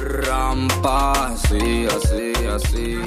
Rampa, así, así, así.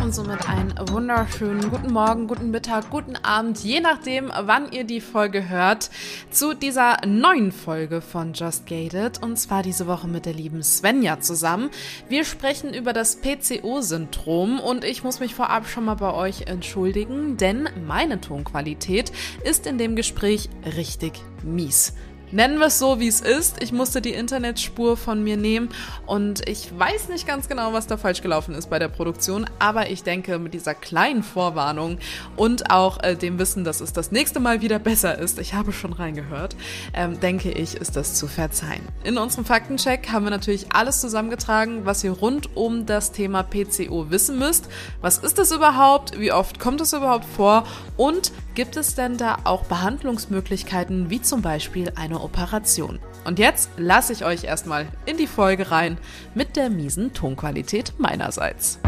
Und somit einen wunderschönen guten Morgen, guten Mittag, guten Abend, je nachdem, wann ihr die Folge hört, zu dieser neuen Folge von Just Gated. Und zwar diese Woche mit der lieben Svenja zusammen. Wir sprechen über das PCO-Syndrom und ich muss mich vorab schon mal bei euch entschuldigen, denn meine Tonqualität ist in dem Gespräch richtig mies. Nennen wir es so, wie es ist. Ich musste die Internetspur von mir nehmen und ich weiß nicht ganz genau, was da falsch gelaufen ist bei der Produktion, aber ich denke, mit dieser kleinen Vorwarnung und auch äh, dem Wissen, dass es das nächste Mal wieder besser ist, ich habe schon reingehört, ähm, denke ich, ist das zu verzeihen. In unserem Faktencheck haben wir natürlich alles zusammengetragen, was ihr rund um das Thema PCO wissen müsst. Was ist das überhaupt? Wie oft kommt es überhaupt vor? Und gibt es denn da auch Behandlungsmöglichkeiten, wie zum Beispiel eine Operation? Und jetzt lasse ich euch erstmal in die Folge rein mit der miesen Tonqualität meinerseits.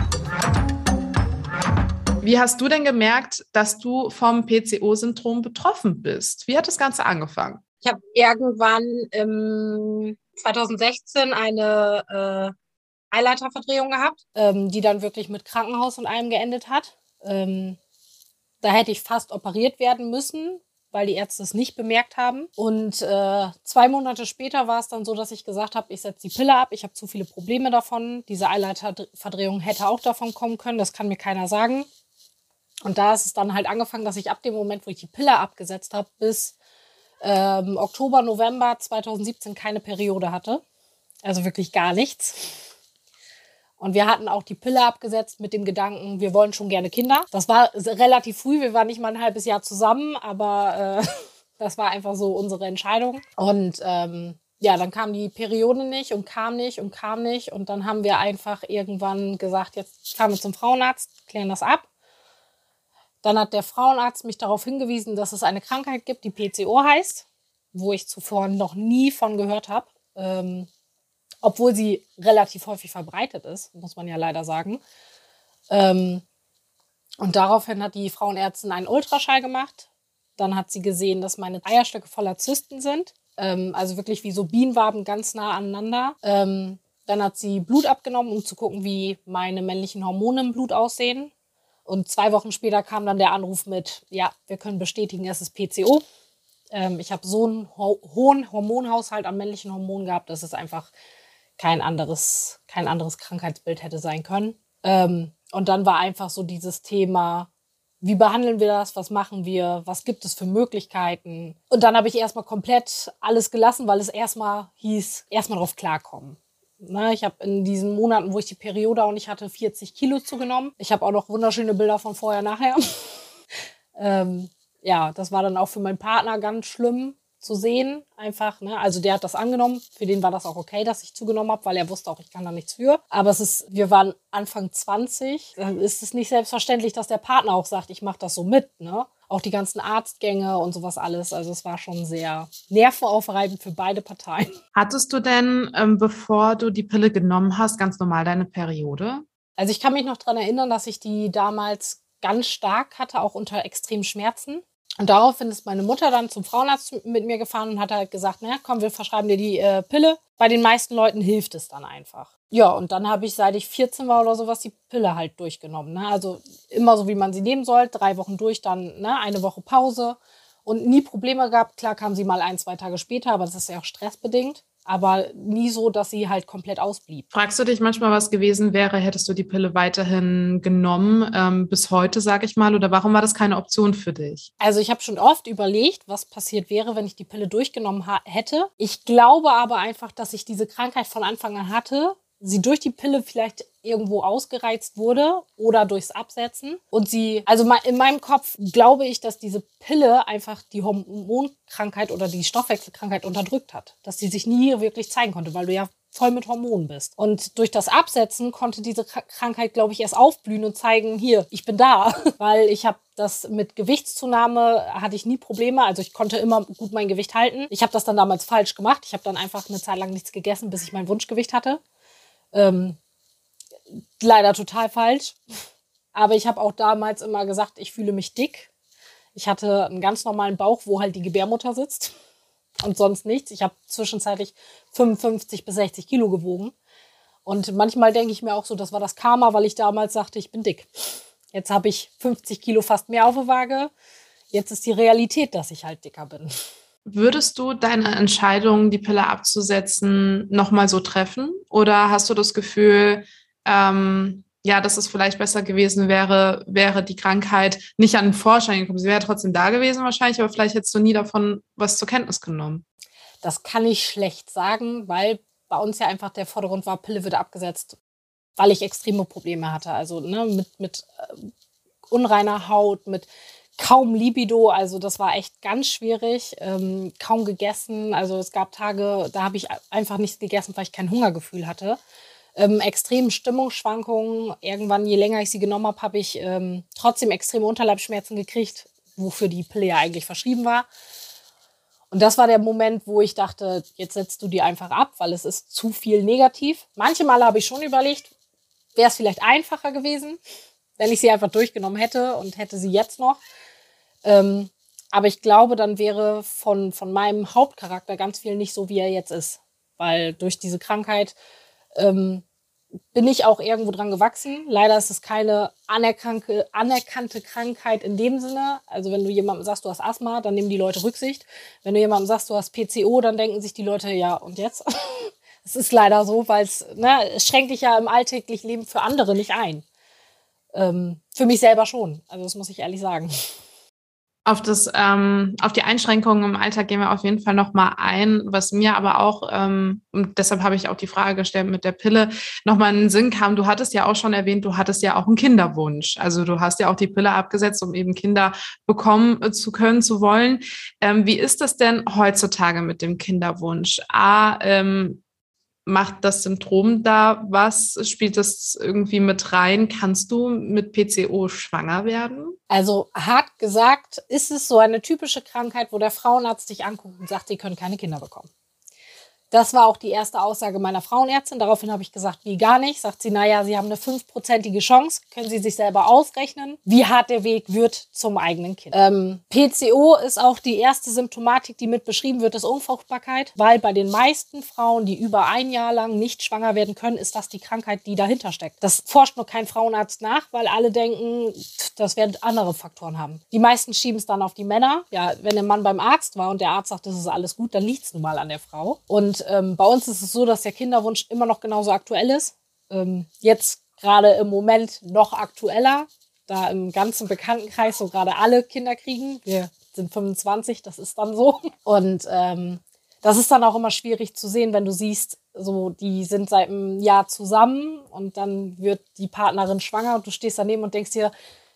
Wie hast du denn gemerkt, dass du vom PCO-Syndrom betroffen bist? Wie hat das Ganze angefangen? Ich habe irgendwann im 2016 eine äh, Eileiterverdrehung gehabt, ähm, die dann wirklich mit Krankenhaus und allem geendet hat. Ähm, da hätte ich fast operiert werden müssen, weil die Ärzte es nicht bemerkt haben. Und äh, zwei Monate später war es dann so, dass ich gesagt habe, ich setze die Pille ab, ich habe zu viele Probleme davon. Diese Eileiterverdrehung hätte auch davon kommen können, das kann mir keiner sagen. Und da ist es dann halt angefangen, dass ich ab dem Moment, wo ich die Pille abgesetzt habe, bis ähm, Oktober, November 2017 keine Periode hatte. Also wirklich gar nichts. Und wir hatten auch die Pille abgesetzt mit dem Gedanken, wir wollen schon gerne Kinder. Das war relativ früh, wir waren nicht mal ein halbes Jahr zusammen, aber äh, das war einfach so unsere Entscheidung. Und ähm, ja, dann kam die Periode nicht und kam nicht und kam nicht. Und dann haben wir einfach irgendwann gesagt, jetzt fahren wir zum Frauenarzt, klären das ab. Dann hat der Frauenarzt mich darauf hingewiesen, dass es eine Krankheit gibt, die PCO heißt, wo ich zuvor noch nie von gehört habe. Ähm, obwohl sie relativ häufig verbreitet ist, muss man ja leider sagen. Ähm, und daraufhin hat die Frauenärztin einen Ultraschall gemacht. Dann hat sie gesehen, dass meine Eierstöcke voller Zysten sind. Ähm, also wirklich wie so Bienenwaben ganz nah aneinander. Ähm, dann hat sie Blut abgenommen, um zu gucken, wie meine männlichen Hormone im Blut aussehen. Und zwei Wochen später kam dann der Anruf mit, ja, wir können bestätigen, es ist PCO. Ähm, ich habe so einen ho hohen Hormonhaushalt an männlichen Hormonen gehabt, dass es einfach kein anderes, kein anderes Krankheitsbild hätte sein können. Ähm, und dann war einfach so dieses Thema, wie behandeln wir das, was machen wir, was gibt es für Möglichkeiten. Und dann habe ich erstmal komplett alles gelassen, weil es erstmal hieß, erstmal drauf klarkommen. Ne, ich habe in diesen Monaten, wo ich die Periode auch nicht hatte, 40 Kilo zugenommen. Ich habe auch noch wunderschöne Bilder von vorher, nachher. ähm, ja, das war dann auch für meinen Partner ganz schlimm, zu sehen, einfach. Ne? Also der hat das angenommen. Für den war das auch okay, dass ich zugenommen habe, weil er wusste auch, ich kann da nichts für. Aber es ist, wir waren Anfang 20. Dann ist es nicht selbstverständlich, dass der Partner auch sagt, ich mache das so mit. Ne? Auch die ganzen Arztgänge und sowas alles. Also es war schon sehr nervenaufreibend für beide Parteien. Hattest du denn, ähm, bevor du die Pille genommen hast, ganz normal deine Periode? Also ich kann mich noch daran erinnern, dass ich die damals ganz stark hatte, auch unter extremen Schmerzen. Und daraufhin ist meine Mutter dann zum Frauenarzt mit mir gefahren und hat halt gesagt, naja, komm, wir verschreiben dir die äh, Pille. Bei den meisten Leuten hilft es dann einfach. Ja, und dann habe ich, seit ich 14 war oder sowas, die Pille halt durchgenommen. Ne? Also immer so, wie man sie nehmen soll. Drei Wochen durch, dann ne, eine Woche Pause. Und nie Probleme gehabt. Klar kam sie mal ein, zwei Tage später, aber das ist ja auch stressbedingt aber nie so, dass sie halt komplett ausblieb. Fragst du dich manchmal, was gewesen wäre, hättest du die Pille weiterhin genommen, ähm, bis heute, sage ich mal, oder warum war das keine Option für dich? Also ich habe schon oft überlegt, was passiert wäre, wenn ich die Pille durchgenommen hätte. Ich glaube aber einfach, dass ich diese Krankheit von Anfang an hatte sie durch die Pille vielleicht irgendwo ausgereizt wurde oder durchs Absetzen. Und sie, also in meinem Kopf glaube ich, dass diese Pille einfach die Hormonkrankheit oder die Stoffwechselkrankheit unterdrückt hat. Dass sie sich nie wirklich zeigen konnte, weil du ja voll mit Hormonen bist. Und durch das Absetzen konnte diese Krankheit, glaube ich, erst aufblühen und zeigen, hier, ich bin da. Weil ich habe das mit Gewichtszunahme hatte ich nie Probleme. Also ich konnte immer gut mein Gewicht halten. Ich habe das dann damals falsch gemacht. Ich habe dann einfach eine Zeit lang nichts gegessen, bis ich mein Wunschgewicht hatte. Ähm, leider total falsch. Aber ich habe auch damals immer gesagt, ich fühle mich dick. Ich hatte einen ganz normalen Bauch, wo halt die Gebärmutter sitzt und sonst nichts. Ich habe zwischenzeitlich 55 bis 60 Kilo gewogen. Und manchmal denke ich mir auch so, das war das Karma, weil ich damals sagte, ich bin dick. Jetzt habe ich 50 Kilo fast mehr auf der Waage. Jetzt ist die Realität, dass ich halt dicker bin. Würdest du deine Entscheidung, die Pille abzusetzen, nochmal so treffen? Oder hast du das Gefühl, ähm, ja, dass es vielleicht besser gewesen wäre, wäre die Krankheit nicht an den Vorschein gekommen. Sie wäre trotzdem da gewesen wahrscheinlich, aber vielleicht hättest du nie davon was zur Kenntnis genommen. Das kann ich schlecht sagen, weil bei uns ja einfach der Vordergrund war, Pille wird abgesetzt, weil ich extreme Probleme hatte. Also ne, mit, mit äh, unreiner Haut, mit kaum Libido. Also das war echt ganz schwierig. Ähm, kaum gegessen. Also es gab Tage, da habe ich einfach nichts gegessen, weil ich kein Hungergefühl hatte ähm, extremen Stimmungsschwankungen. Irgendwann, je länger ich sie genommen habe, habe ich ähm, trotzdem extreme Unterleibsschmerzen gekriegt, wofür die Pille ja eigentlich verschrieben war. Und das war der Moment, wo ich dachte, jetzt setzt du die einfach ab, weil es ist zu viel negativ. Manche Male habe ich schon überlegt, wäre es vielleicht einfacher gewesen, wenn ich sie einfach durchgenommen hätte und hätte sie jetzt noch. Ähm, aber ich glaube, dann wäre von, von meinem Hauptcharakter ganz viel nicht so, wie er jetzt ist. Weil durch diese Krankheit ähm, bin ich auch irgendwo dran gewachsen. Leider ist es keine anerkannte, anerkannte Krankheit in dem Sinne. Also wenn du jemandem sagst, du hast Asthma, dann nehmen die Leute Rücksicht. Wenn du jemandem sagst, du hast PCO, dann denken sich die Leute, ja, und jetzt? Es ist leider so, weil es, ne, es schränkt dich ja im alltäglichen Leben für andere nicht ein. Ähm, für mich selber schon. Also das muss ich ehrlich sagen. Auf, das, ähm, auf die Einschränkungen im Alltag gehen wir auf jeden Fall nochmal ein. Was mir aber auch, ähm, und deshalb habe ich auch die Frage gestellt mit der Pille, nochmal in den Sinn kam, du hattest ja auch schon erwähnt, du hattest ja auch einen Kinderwunsch. Also du hast ja auch die Pille abgesetzt, um eben Kinder bekommen äh, zu können, zu wollen. Ähm, wie ist das denn heutzutage mit dem Kinderwunsch? A, ähm, macht das Symptom da was? Spielt das irgendwie mit rein? Kannst du mit PCO schwanger werden? Also hart gesagt, ist es so eine typische Krankheit, wo der Frauenarzt dich anguckt und sagt, die können keine Kinder bekommen. Das war auch die erste Aussage meiner Frauenärztin. Daraufhin habe ich gesagt, wie gar nicht. Sagt sie, naja, Sie haben eine fünfprozentige Chance. Können Sie sich selber ausrechnen, wie hart der Weg wird zum eigenen Kind. Ähm, PCO ist auch die erste Symptomatik, die mit beschrieben wird, ist Unfruchtbarkeit. Weil bei den meisten Frauen, die über ein Jahr lang nicht schwanger werden können, ist das die Krankheit, die dahinter steckt. Das forscht nur kein Frauenarzt nach, weil alle denken, das werden andere Faktoren haben. Die meisten schieben es dann auf die Männer. Ja, wenn der Mann beim Arzt war und der Arzt sagt, das ist alles gut, dann liegt es nun mal an der Frau. Und ähm, bei uns ist es so, dass der Kinderwunsch immer noch genauso aktuell ist. Ähm, jetzt gerade im Moment noch aktueller, da im ganzen Bekanntenkreis so gerade alle Kinder kriegen. Wir sind 25, das ist dann so. Und ähm, das ist dann auch immer schwierig zu sehen, wenn du siehst, so die sind seit einem Jahr zusammen und dann wird die Partnerin schwanger und du stehst daneben und denkst dir,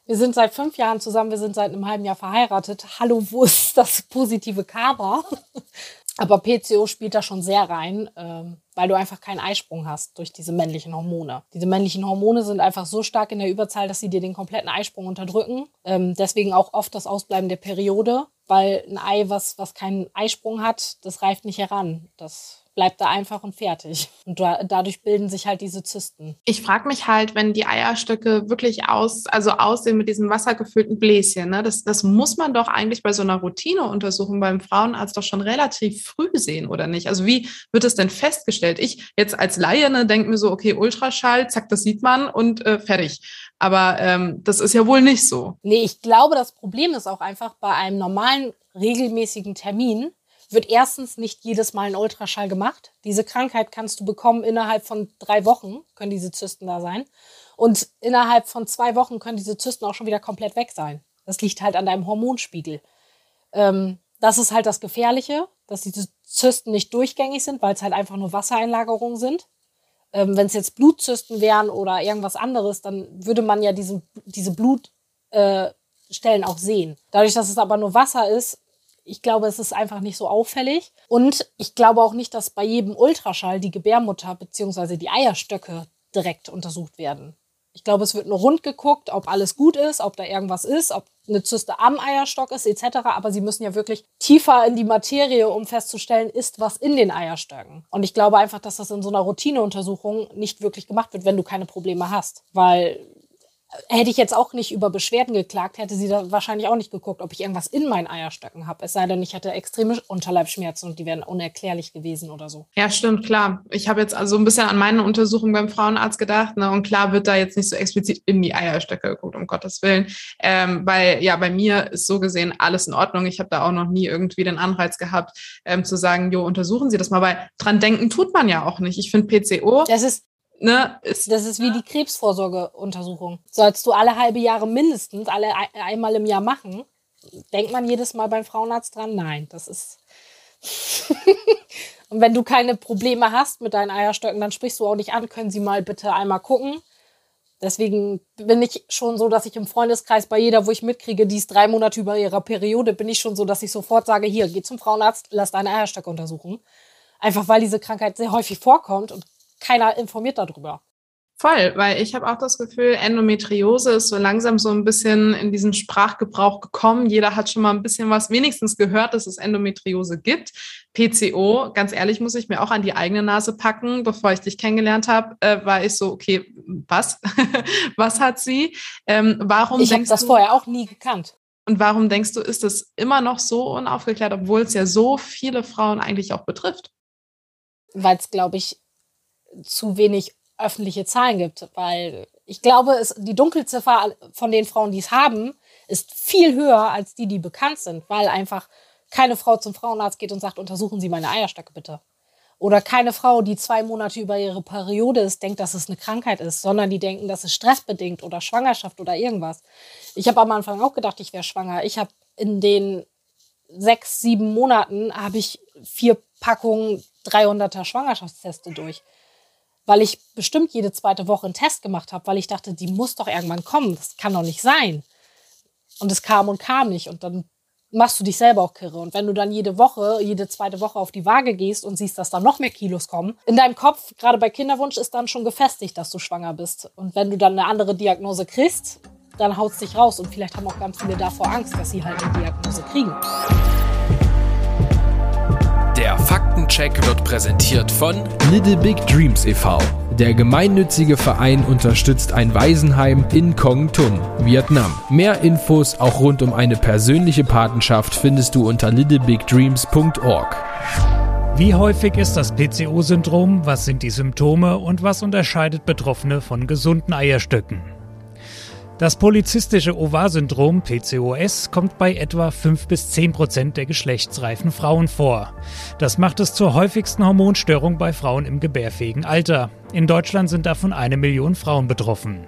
wir sind seit fünf Jahren zusammen, wir sind seit einem halben Jahr verheiratet. Hallo, wo ist das positive Karma? Aber PCO spielt da schon sehr rein, ähm, weil du einfach keinen Eisprung hast durch diese männlichen Hormone. Diese männlichen Hormone sind einfach so stark in der Überzahl, dass sie dir den kompletten Eisprung unterdrücken. Ähm, deswegen auch oft das Ausbleiben der Periode, weil ein Ei, was, was keinen Eisprung hat, das reift nicht heran. Das bleibt da einfach und fertig. Und da, dadurch bilden sich halt diese Zysten. Ich frage mich halt, wenn die Eierstöcke wirklich aus, also aussehen mit diesem wassergefüllten Bläschen, ne, das, das muss man doch eigentlich bei so einer Routineuntersuchung beim Frauenarzt doch schon relativ früh sehen, oder nicht? Also wie wird es denn festgestellt? Ich jetzt als Laie ne, denke mir so, okay, Ultraschall, zack, das sieht man und äh, fertig. Aber ähm, das ist ja wohl nicht so. Nee, ich glaube, das Problem ist auch einfach bei einem normalen, regelmäßigen Termin, wird erstens nicht jedes Mal ein Ultraschall gemacht. Diese Krankheit kannst du bekommen innerhalb von drei Wochen, können diese Zysten da sein. Und innerhalb von zwei Wochen können diese Zysten auch schon wieder komplett weg sein. Das liegt halt an deinem Hormonspiegel. Ähm, das ist halt das Gefährliche, dass diese Zysten nicht durchgängig sind, weil es halt einfach nur Wassereinlagerungen sind. Ähm, Wenn es jetzt Blutzysten wären oder irgendwas anderes, dann würde man ja diesen, diese Blutstellen äh, auch sehen. Dadurch, dass es aber nur Wasser ist, Ich glaube, es ist einfach nicht so auffällig. Und ich glaube auch nicht, dass bei jedem Ultraschall die Gebärmutter bzw. die Eierstöcke direkt untersucht werden. Ich glaube, es wird nur rund geguckt, ob alles gut ist, ob da irgendwas ist, ob eine Zyste am Eierstock ist, etc. Aber sie müssen ja wirklich tiefer in die Materie, um festzustellen, ist was in den Eierstöcken. Und ich glaube einfach, dass das in so einer Routineuntersuchung nicht wirklich gemacht wird, wenn du keine Probleme hast. Weil hätte ich jetzt auch nicht über Beschwerden geklagt, hätte sie da wahrscheinlich auch nicht geguckt, ob ich irgendwas in meinen Eierstöcken habe. Es sei denn, ich hätte extreme Unterleibschmerzen und die wären unerklärlich gewesen oder so. Ja, stimmt, klar. Ich habe jetzt also ein bisschen an meine Untersuchung beim Frauenarzt gedacht. Ne? Und klar wird da jetzt nicht so explizit in die Eierstöcke geguckt, um Gottes Willen. Ähm, weil ja, bei mir ist so gesehen alles in Ordnung. Ich habe da auch noch nie irgendwie den Anreiz gehabt, ähm, zu sagen, jo, untersuchen Sie das mal. Weil dran denken tut man ja auch nicht. Ich finde PCO. Das ist Ne, ist, das ist wie die Krebsvorsorgeuntersuchung. Sollst du alle halbe Jahre mindestens, alle einmal im Jahr machen. Denkt man jedes Mal beim Frauenarzt dran? Nein, das ist. Und wenn du keine Probleme hast mit deinen Eierstöcken, dann sprichst du auch nicht an, können Sie mal bitte einmal gucken. Deswegen bin ich schon so, dass ich im Freundeskreis bei jeder, wo ich mitkriege, die ist drei Monate über ihrer Periode, bin ich schon so, dass ich sofort sage, hier, geh zum Frauenarzt, lass deine Eierstöcke untersuchen. Einfach weil diese Krankheit sehr häufig vorkommt und keiner informiert darüber. Voll, weil ich habe auch das Gefühl, Endometriose ist so langsam so ein bisschen in diesen Sprachgebrauch gekommen. Jeder hat schon mal ein bisschen was wenigstens gehört, dass es Endometriose gibt. PCO, ganz ehrlich, muss ich mir auch an die eigene Nase packen. Bevor ich dich kennengelernt habe, äh, war ich so, okay, was? was hat sie? Ähm, warum ich habe das vorher auch nie gekannt. Und warum denkst du, ist das immer noch so unaufgeklärt, obwohl es ja so viele Frauen eigentlich auch betrifft? Weil es, glaube ich, zu wenig öffentliche Zahlen gibt, weil ich glaube, es, die Dunkelziffer von den Frauen, die es haben, ist viel höher als die, die bekannt sind, weil einfach keine Frau zum Frauenarzt geht und sagt, untersuchen Sie meine Eierstöcke bitte. Oder keine Frau, die zwei Monate über ihre Periode ist, denkt, dass es eine Krankheit ist, sondern die denken, dass es stressbedingt oder Schwangerschaft oder irgendwas. Ich habe am Anfang auch gedacht, ich wäre schwanger. Ich habe in den sechs, sieben Monaten habe ich vier Packungen 300er Schwangerschaftsteste durch weil ich bestimmt jede zweite Woche einen Test gemacht habe, weil ich dachte, die muss doch irgendwann kommen. Das kann doch nicht sein. Und es kam und kam nicht. Und dann machst du dich selber auch kirre. Und wenn du dann jede Woche, jede zweite Woche auf die Waage gehst und siehst, dass da noch mehr Kilos kommen, in deinem Kopf, gerade bei Kinderwunsch, ist dann schon gefestigt, dass du schwanger bist. Und wenn du dann eine andere Diagnose kriegst, dann haut es dich raus. Und vielleicht haben auch ganz viele davor Angst, dass sie halt eine Diagnose kriegen. Der Faktencheck wird präsentiert von Little Big Dreams e.V. Der gemeinnützige Verein unterstützt ein Waisenheim in Kong Tum, Vietnam. Mehr Infos auch rund um eine persönliche Patenschaft findest du unter littlebigdreams.org. Wie häufig ist das PCO-Syndrom? Was sind die Symptome und was unterscheidet Betroffene von gesunden Eierstöcken? Das polizistische Ovar-Syndrom PCOS kommt bei etwa 5 bis 10 Prozent der geschlechtsreifen Frauen vor. Das macht es zur häufigsten Hormonstörung bei Frauen im gebärfähigen Alter. In Deutschland sind davon eine Million Frauen betroffen.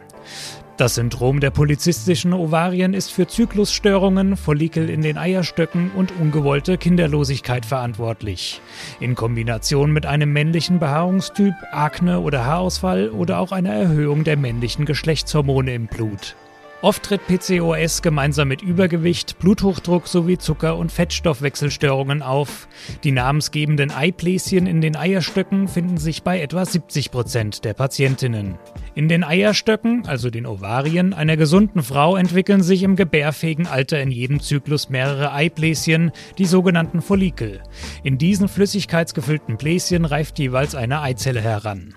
Das Syndrom der polizistischen Ovarien ist für Zyklusstörungen, Follikel in den Eierstöcken und ungewollte Kinderlosigkeit verantwortlich. In Kombination mit einem männlichen Behaarungstyp, Akne oder Haarausfall oder auch einer Erhöhung der männlichen Geschlechtshormone im Blut. Oft tritt PCOS gemeinsam mit Übergewicht, Bluthochdruck sowie Zucker- und Fettstoffwechselstörungen auf. Die namensgebenden Eibläschen in den Eierstöcken finden sich bei etwa 70 Prozent der Patientinnen. In den Eierstöcken, also den Ovarien, einer gesunden Frau entwickeln sich im gebärfähigen Alter in jedem Zyklus mehrere Eibläschen, die sogenannten Follikel. In diesen flüssigkeitsgefüllten Bläschen reift jeweils eine Eizelle heran.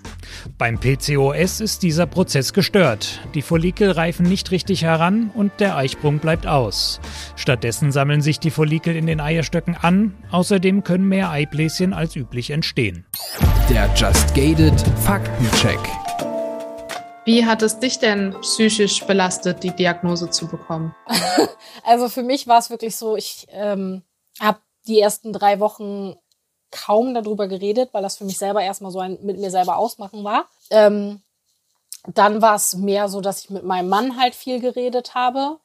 Beim PCOS ist dieser Prozess gestört. Die Follikel reifen nicht richtig heran und der Eisprung bleibt aus. Stattdessen sammeln sich die Follikel in den Eierstöcken an. Außerdem können mehr Eibläschen als üblich entstehen. Der Just Gated Faktencheck. Wie hat es dich denn psychisch belastet, die Diagnose zu bekommen? also für mich war es wirklich so, ich ähm, habe die ersten drei Wochen kaum darüber geredet, weil das für mich selber erstmal so ein mit mir selber ausmachen war. Ähm, dann war es mehr so, dass ich mit meinem Mann halt viel geredet habe.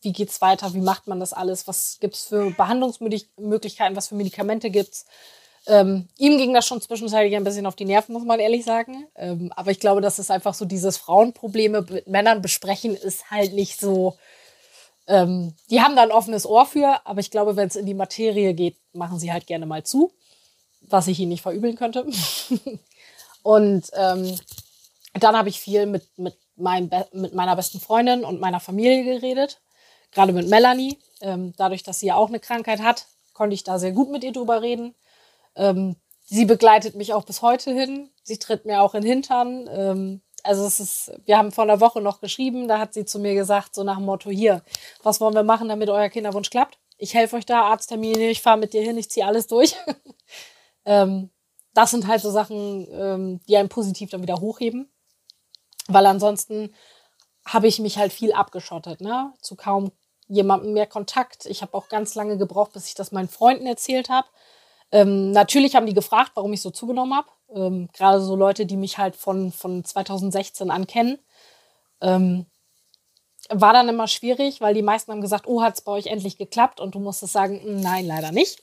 Wie geht's weiter? Wie macht man das alles? Was gibt's für Behandlungsmöglichkeiten? Was für Medikamente gibt's? Ähm, ihm ging das schon zwischenzeitlich ein bisschen auf die Nerven, muss man ehrlich sagen. Ähm, aber ich glaube, dass es einfach so dieses Frauenprobleme mit Männern besprechen ist halt nicht so Ähm, die haben da ein offenes Ohr für, aber ich glaube, wenn es in die Materie geht, machen sie halt gerne mal zu, was ich ihnen nicht verübeln könnte. und ähm, dann habe ich viel mit, mit, meinem mit meiner besten Freundin und meiner Familie geredet, gerade mit Melanie. Ähm, dadurch, dass sie ja auch eine Krankheit hat, konnte ich da sehr gut mit ihr drüber reden. Ähm, sie begleitet mich auch bis heute hin. Sie tritt mir auch in den Hintern. Ähm, also es ist, wir haben vor einer Woche noch geschrieben, da hat sie zu mir gesagt, so nach dem Motto, hier, was wollen wir machen, damit euer Kinderwunsch klappt? Ich helfe euch da, Arzttermine, ich fahre mit dir hin, ich ziehe alles durch. ähm, das sind halt so Sachen, ähm, die einen positiv dann wieder hochheben. Weil ansonsten habe ich mich halt viel abgeschottet, ne? Zu kaum jemandem mehr Kontakt. Ich habe auch ganz lange gebraucht, bis ich das meinen Freunden erzählt habe. Ähm, natürlich haben die gefragt, warum ich so zugenommen habe. Ähm, Gerade so Leute, die mich halt von, von 2016 an kennen. Ähm, war dann immer schwierig, weil die meisten haben gesagt, oh, hat es bei euch endlich geklappt? Und du musstest sagen, hm, nein, leider nicht.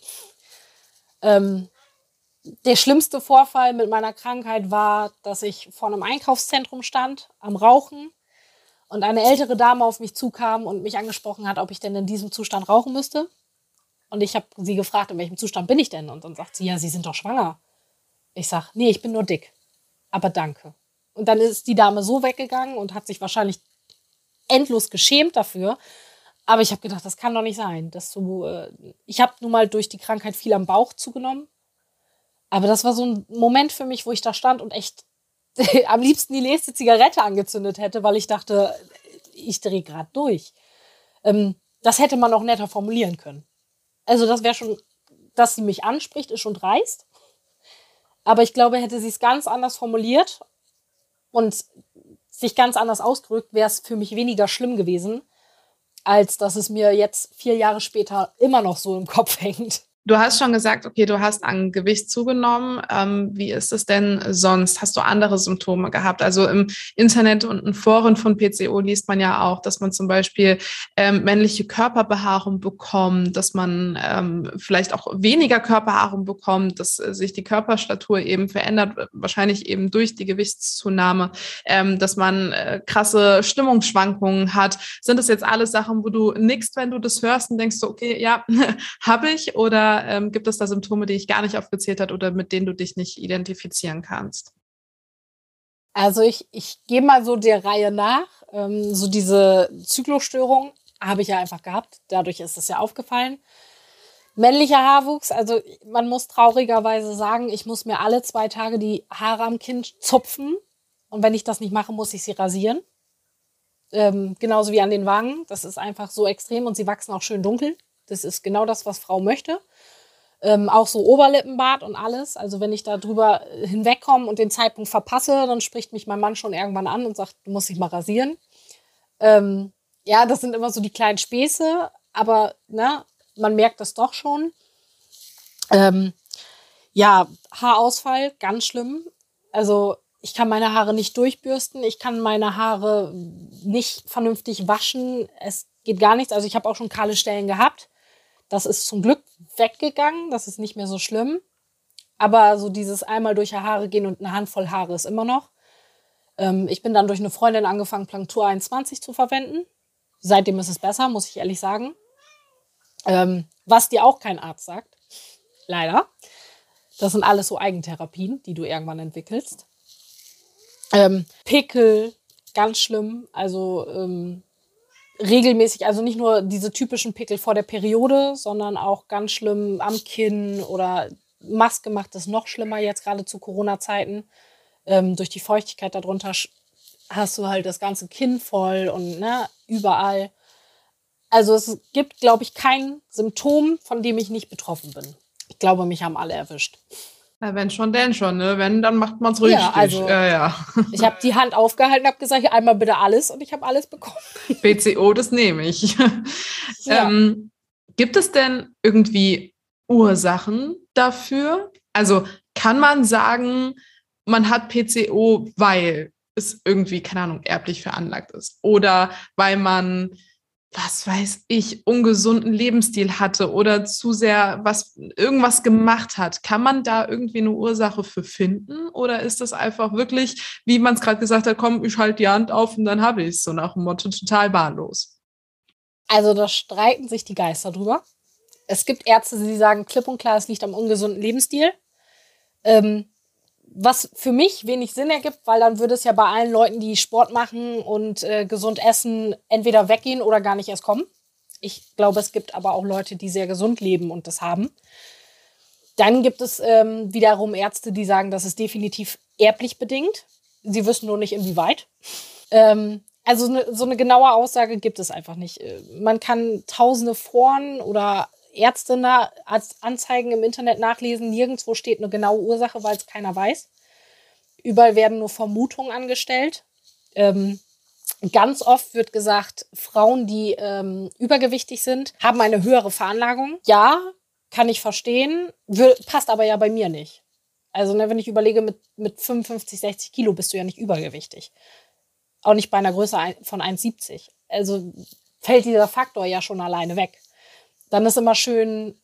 Ähm, der schlimmste Vorfall mit meiner Krankheit war, dass ich vor einem Einkaufszentrum stand, am Rauchen und eine ältere Dame auf mich zukam und mich angesprochen hat, ob ich denn in diesem Zustand rauchen müsste. Und ich habe sie gefragt, in welchem Zustand bin ich denn? Und dann sagt sie, ja, Sie sind doch schwanger. Ich sage, nee, ich bin nur dick. Aber danke. Und dann ist die Dame so weggegangen und hat sich wahrscheinlich endlos geschämt dafür. Aber ich habe gedacht, das kann doch nicht sein. Dass du, äh, ich habe nun mal durch die Krankheit viel am Bauch zugenommen. Aber das war so ein Moment für mich, wo ich da stand und echt am liebsten die nächste Zigarette angezündet hätte, weil ich dachte, ich drehe gerade durch. Ähm, das hätte man auch netter formulieren können. Also das wäre schon, dass sie mich anspricht, ist schon dreist. Aber ich glaube, hätte sie es ganz anders formuliert und sich ganz anders ausgedrückt, wäre es für mich weniger schlimm gewesen, als dass es mir jetzt vier Jahre später immer noch so im Kopf hängt. Du hast schon gesagt, okay, du hast an Gewicht zugenommen. Ähm, wie ist es denn sonst? Hast du andere Symptome gehabt? Also im Internet und in Foren von PCO liest man ja auch, dass man zum Beispiel ähm, männliche Körperbehaarung bekommt, dass man ähm, vielleicht auch weniger Körperbehaarung bekommt, dass äh, sich die Körperstatur eben verändert, wahrscheinlich eben durch die Gewichtszunahme, ähm, dass man äh, krasse Stimmungsschwankungen hat. Sind das jetzt alles Sachen, wo du nickst, wenn du das hörst und denkst so, okay, ja, habe ich oder ähm, gibt es da Symptome, die ich gar nicht aufgezählt hat oder mit denen du dich nicht identifizieren kannst? Also ich, ich gehe mal so der Reihe nach. Ähm, so diese Zyklusstörung habe ich ja einfach gehabt. Dadurch ist es ja aufgefallen. Männlicher Haarwuchs, also man muss traurigerweise sagen, ich muss mir alle zwei Tage die Haare am Kind zupfen. Und wenn ich das nicht mache, muss ich sie rasieren. Ähm, genauso wie an den Wangen. Das ist einfach so extrem und sie wachsen auch schön dunkel. Das ist genau das, was Frau möchte. Ähm, auch so Oberlippenbart und alles. Also wenn ich da drüber hinwegkomme und den Zeitpunkt verpasse, dann spricht mich mein Mann schon irgendwann an und sagt, du musst dich mal rasieren. Ähm, ja, das sind immer so die kleinen Späße, aber ne, man merkt das doch schon. Ähm, ja, Haarausfall, ganz schlimm. Also ich kann meine Haare nicht durchbürsten, ich kann meine Haare nicht vernünftig waschen. Es geht gar nichts. Also ich habe auch schon kahle Stellen gehabt. Das ist zum Glück weggegangen, das ist nicht mehr so schlimm. Aber so dieses einmal durch die Haare gehen und eine Handvoll Haare ist immer noch. Ähm, ich bin dann durch eine Freundin angefangen, Planktur 21 zu verwenden. Seitdem ist es besser, muss ich ehrlich sagen. Ähm, was dir auch kein Arzt sagt. Leider. Das sind alles so Eigentherapien, die du irgendwann entwickelst. Ähm, Pickel, ganz schlimm. Also ähm, regelmäßig, also nicht nur diese typischen Pickel vor der Periode, sondern auch ganz schlimm am Kinn oder Maske macht es noch schlimmer jetzt gerade zu Corona-Zeiten. Ähm, durch die Feuchtigkeit darunter hast du halt das ganze Kinn voll und ne, überall. Also es gibt, glaube ich, kein Symptom, von dem ich nicht betroffen bin. Ich glaube, mich haben alle erwischt. Ja, wenn schon, denn schon, ne? Wenn, dann macht man es richtig. Ja, also, ja, ja. Ich habe die Hand aufgehalten, habe gesagt, einmal bitte alles und ich habe alles bekommen. BCO, das nehme ich. Ja. Ähm, gibt es denn irgendwie Ursachen dafür? Also kann man sagen, man hat PCO, weil es irgendwie, keine Ahnung, erblich veranlagt ist oder weil man was weiß ich, ungesunden Lebensstil hatte oder zu sehr was irgendwas gemacht hat, kann man da irgendwie eine Ursache für finden? Oder ist das einfach wirklich, wie man es gerade gesagt hat, komm, ich halte die Hand auf und dann habe ich es, so nach dem Motto total wahllos? Also da streiten sich die Geister drüber. Es gibt Ärzte, die sagen klipp und klar, es liegt am ungesunden Lebensstil. Ähm, was für mich wenig Sinn ergibt, weil dann würde es ja bei allen Leuten, die Sport machen und äh, gesund essen, entweder weggehen oder gar nicht erst kommen. Ich glaube, es gibt aber auch Leute, die sehr gesund leben und das haben. Dann gibt es ähm, wiederum Ärzte, die sagen, das ist definitiv erblich bedingt. Sie wissen nur nicht, inwieweit. Ähm, also ne, so eine genaue Aussage gibt es einfach nicht. Äh, man kann tausende Foren oder Ärzte als Anzeigen im Internet nachlesen. Nirgendwo steht eine genaue Ursache, weil es keiner weiß. Überall werden nur Vermutungen angestellt. Ähm, ganz oft wird gesagt, Frauen, die ähm, übergewichtig sind, haben eine höhere Veranlagung. Ja, kann ich verstehen, passt aber ja bei mir nicht. Also, ne, wenn ich überlege, mit, mit 55, 60 Kilo bist du ja nicht übergewichtig. Auch nicht bei einer Größe von 1,70. Also fällt dieser Faktor ja schon alleine weg. Dann ist immer schön,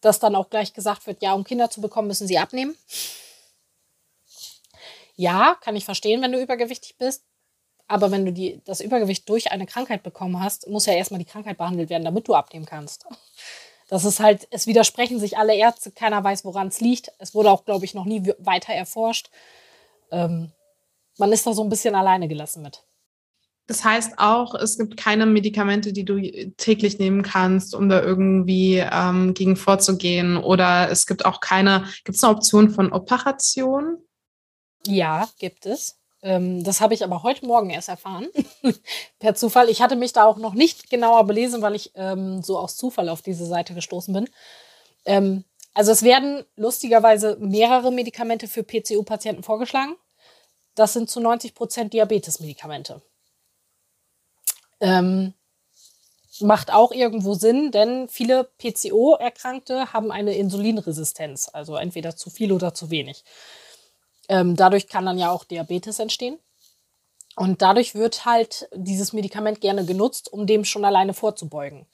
dass dann auch gleich gesagt wird, ja, um Kinder zu bekommen, müssen sie abnehmen. Ja, kann ich verstehen, wenn du übergewichtig bist. Aber wenn du die, das Übergewicht durch eine Krankheit bekommen hast, muss ja erstmal die Krankheit behandelt werden, damit du abnehmen kannst. Das ist halt, es widersprechen sich alle Ärzte, keiner weiß, woran es liegt. Es wurde auch, glaube ich, noch nie weiter erforscht. Ähm, man ist da so ein bisschen alleine gelassen mit. Das heißt auch, es gibt keine Medikamente, die du täglich nehmen kannst, um da irgendwie ähm, gegen vorzugehen. Oder es gibt auch keine, gibt es eine Option von Operation? Ja, gibt es. Ähm, das habe ich aber heute Morgen erst erfahren, per Zufall. Ich hatte mich da auch noch nicht genauer belesen, weil ich ähm, so aus Zufall auf diese Seite gestoßen bin. Ähm, also es werden lustigerweise mehrere Medikamente für PCO-Patienten vorgeschlagen. Das sind zu 90 Prozent Diabetes-Medikamente. Ähm, macht auch irgendwo Sinn, denn viele PCO-Erkrankte haben eine Insulinresistenz, also entweder zu viel oder zu wenig. Ähm, dadurch kann dann ja auch Diabetes entstehen. Und dadurch wird halt dieses Medikament gerne genutzt, um dem schon alleine vorzubeugen.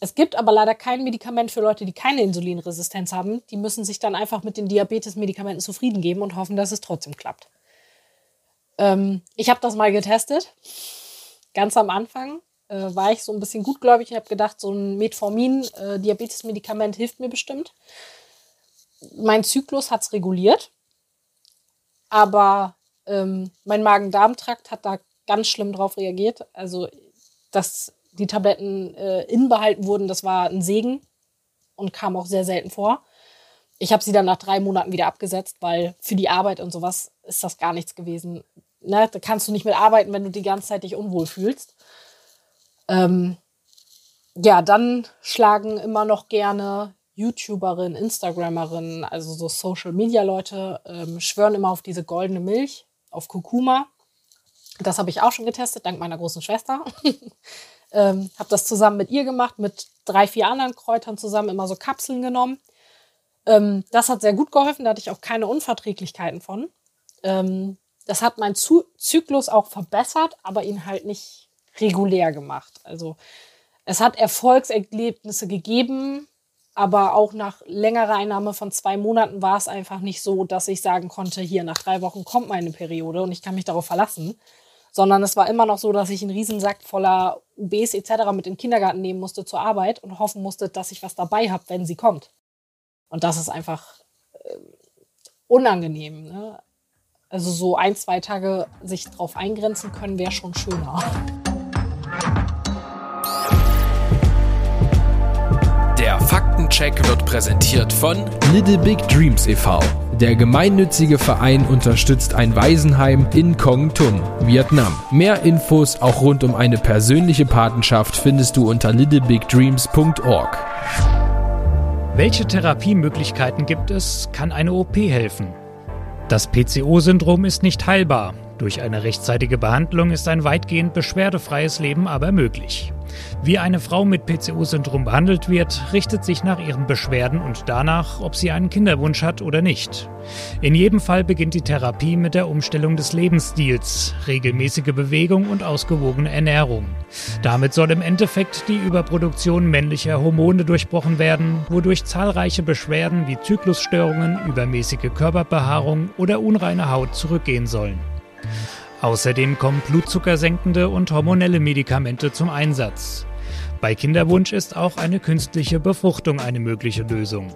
Es gibt aber leider kein Medikament für Leute, die keine Insulinresistenz haben. Die müssen sich dann einfach mit den Diabetes-Medikamenten zufrieden geben und hoffen, dass es trotzdem klappt. Ähm, ich habe das mal getestet ganz am Anfang äh, war ich so ein bisschen gutgläubig. Ich habe gedacht, so ein Metformin-Diabetes-Medikament äh, hilft mir bestimmt. Mein Zyklus hat es reguliert, aber ähm, mein Magen-Darm-Trakt hat da ganz schlimm drauf reagiert. Also, dass die Tabletten äh, inbehalten wurden, das war ein Segen und kam auch sehr selten vor. Ich habe sie dann nach drei Monaten wieder abgesetzt, weil für die Arbeit und sowas ist das gar nichts gewesen ne, da kannst du nicht mit arbeiten, wenn du die ganze Zeit dich unwohl fühlst. Ähm, ja, dann schlagen immer noch gerne YouTuberinnen, Instagrammerinnen, also so Social Media Leute, ähm, schwören immer auf diese goldene Milch, auf Kurkuma. Das habe ich auch schon getestet, dank meiner großen Schwester. ähm, habe das zusammen mit ihr gemacht, mit drei, vier anderen Kräutern zusammen, immer so Kapseln genommen. Ähm, das hat sehr gut geholfen, da hatte ich auch keine Unverträglichkeiten von. Ähm, das hat meinen Zyklus auch verbessert, aber ihn halt nicht regulär gemacht. Also es hat Erfolgserlebnisse gegeben, aber auch nach längerer Einnahme von zwei Monaten war es einfach nicht so, dass ich sagen konnte, hier nach drei Wochen kommt meine Periode und ich kann mich darauf verlassen. Sondern es war immer noch so, dass ich einen Riesensack voller UBs etc. mit in den Kindergarten nehmen musste zur Arbeit und hoffen musste, dass ich was dabei habe, wenn sie kommt. Und das ist einfach äh, unangenehm. Ne? Also so ein, zwei Tage sich drauf eingrenzen können, wäre schon schöner. Der Faktencheck wird präsentiert von Little Big Dreams e.V. Der gemeinnützige Verein unterstützt ein Waisenheim in Kong Tum, Vietnam. Mehr Infos auch rund um eine persönliche Patenschaft findest du unter littlebigdreams.org. Welche Therapiemöglichkeiten gibt es? Kann eine OP helfen? Das PCO-Syndrom ist nicht heilbar. Durch eine rechtzeitige Behandlung ist ein weitgehend beschwerdefreies Leben aber möglich. Wie eine Frau mit PCO-Syndrom behandelt wird, richtet sich nach ihren Beschwerden und danach, ob sie einen Kinderwunsch hat oder nicht. In jedem Fall beginnt die Therapie mit der Umstellung des Lebensstils, regelmäßige Bewegung und ausgewogene Ernährung. Damit soll im Endeffekt die Überproduktion männlicher Hormone durchbrochen werden, wodurch zahlreiche Beschwerden wie Zyklusstörungen, übermäßige Körperbehaarung oder unreine Haut zurückgehen sollen. Außerdem kommen blutzuckersenkende und hormonelle Medikamente zum Einsatz. Bei Kinderwunsch ist auch eine künstliche Befruchtung eine mögliche Lösung.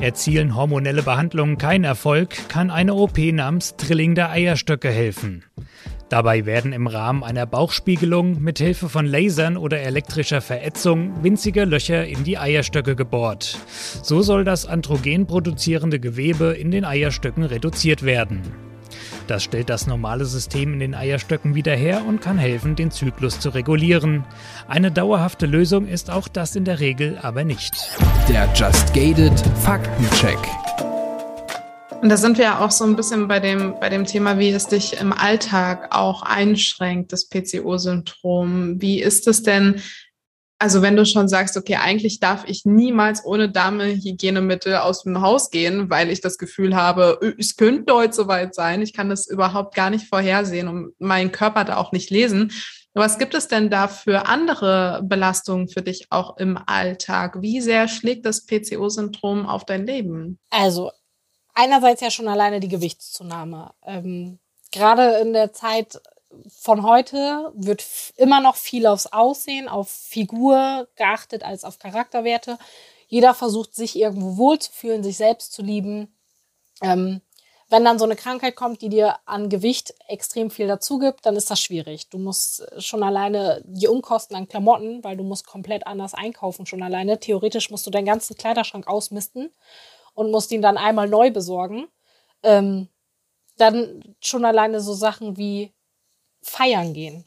Erzielen hormonelle Behandlungen keinen Erfolg, kann eine OP namens Trilling der Eierstöcke helfen. Dabei werden im Rahmen einer Bauchspiegelung mit Hilfe von Lasern oder elektrischer Verätzung winzige Löcher in die Eierstöcke gebohrt. So soll das androgen produzierende Gewebe in den Eierstöcken reduziert werden. Das stellt das normale System in den Eierstöcken wieder her und kann helfen, den Zyklus zu regulieren. Eine dauerhafte Lösung ist auch das in der Regel aber nicht. Der Just Gated Faktencheck. Und da sind wir ja auch so ein bisschen bei dem, bei dem Thema, wie es dich im Alltag auch einschränkt, das PCO-Syndrom. Wie ist es denn, also wenn du schon sagst, okay, eigentlich darf ich niemals ohne Dame-Hygienemittel aus dem Haus gehen, weil ich das Gefühl habe, äh, es könnte heute soweit sein, ich kann das überhaupt gar nicht vorhersehen und meinen Körper da auch nicht lesen. Was gibt es denn da für andere Belastungen für dich auch im Alltag? Wie sehr schlägt das PCO-Syndrom auf dein Leben? Also einerseits ja schon alleine die Gewichtszunahme. Ähm, Gerade in der Zeit von heute wird immer noch viel aufs Aussehen, auf Figur geachtet als auf Charakterwerte. Jeder versucht, sich irgendwo wohlzufühlen, sich selbst zu lieben. Ähm, wenn dann so eine Krankheit kommt, die dir an Gewicht extrem viel dazu gibt, dann ist das schwierig. Du musst schon alleine die Umkosten an Klamotten, weil du musst komplett anders einkaufen schon alleine. Theoretisch musst du deinen ganzen Kleiderschrank ausmisten und musst ihn dann einmal neu besorgen. Ähm, dann schon alleine so Sachen wie feiern gehen.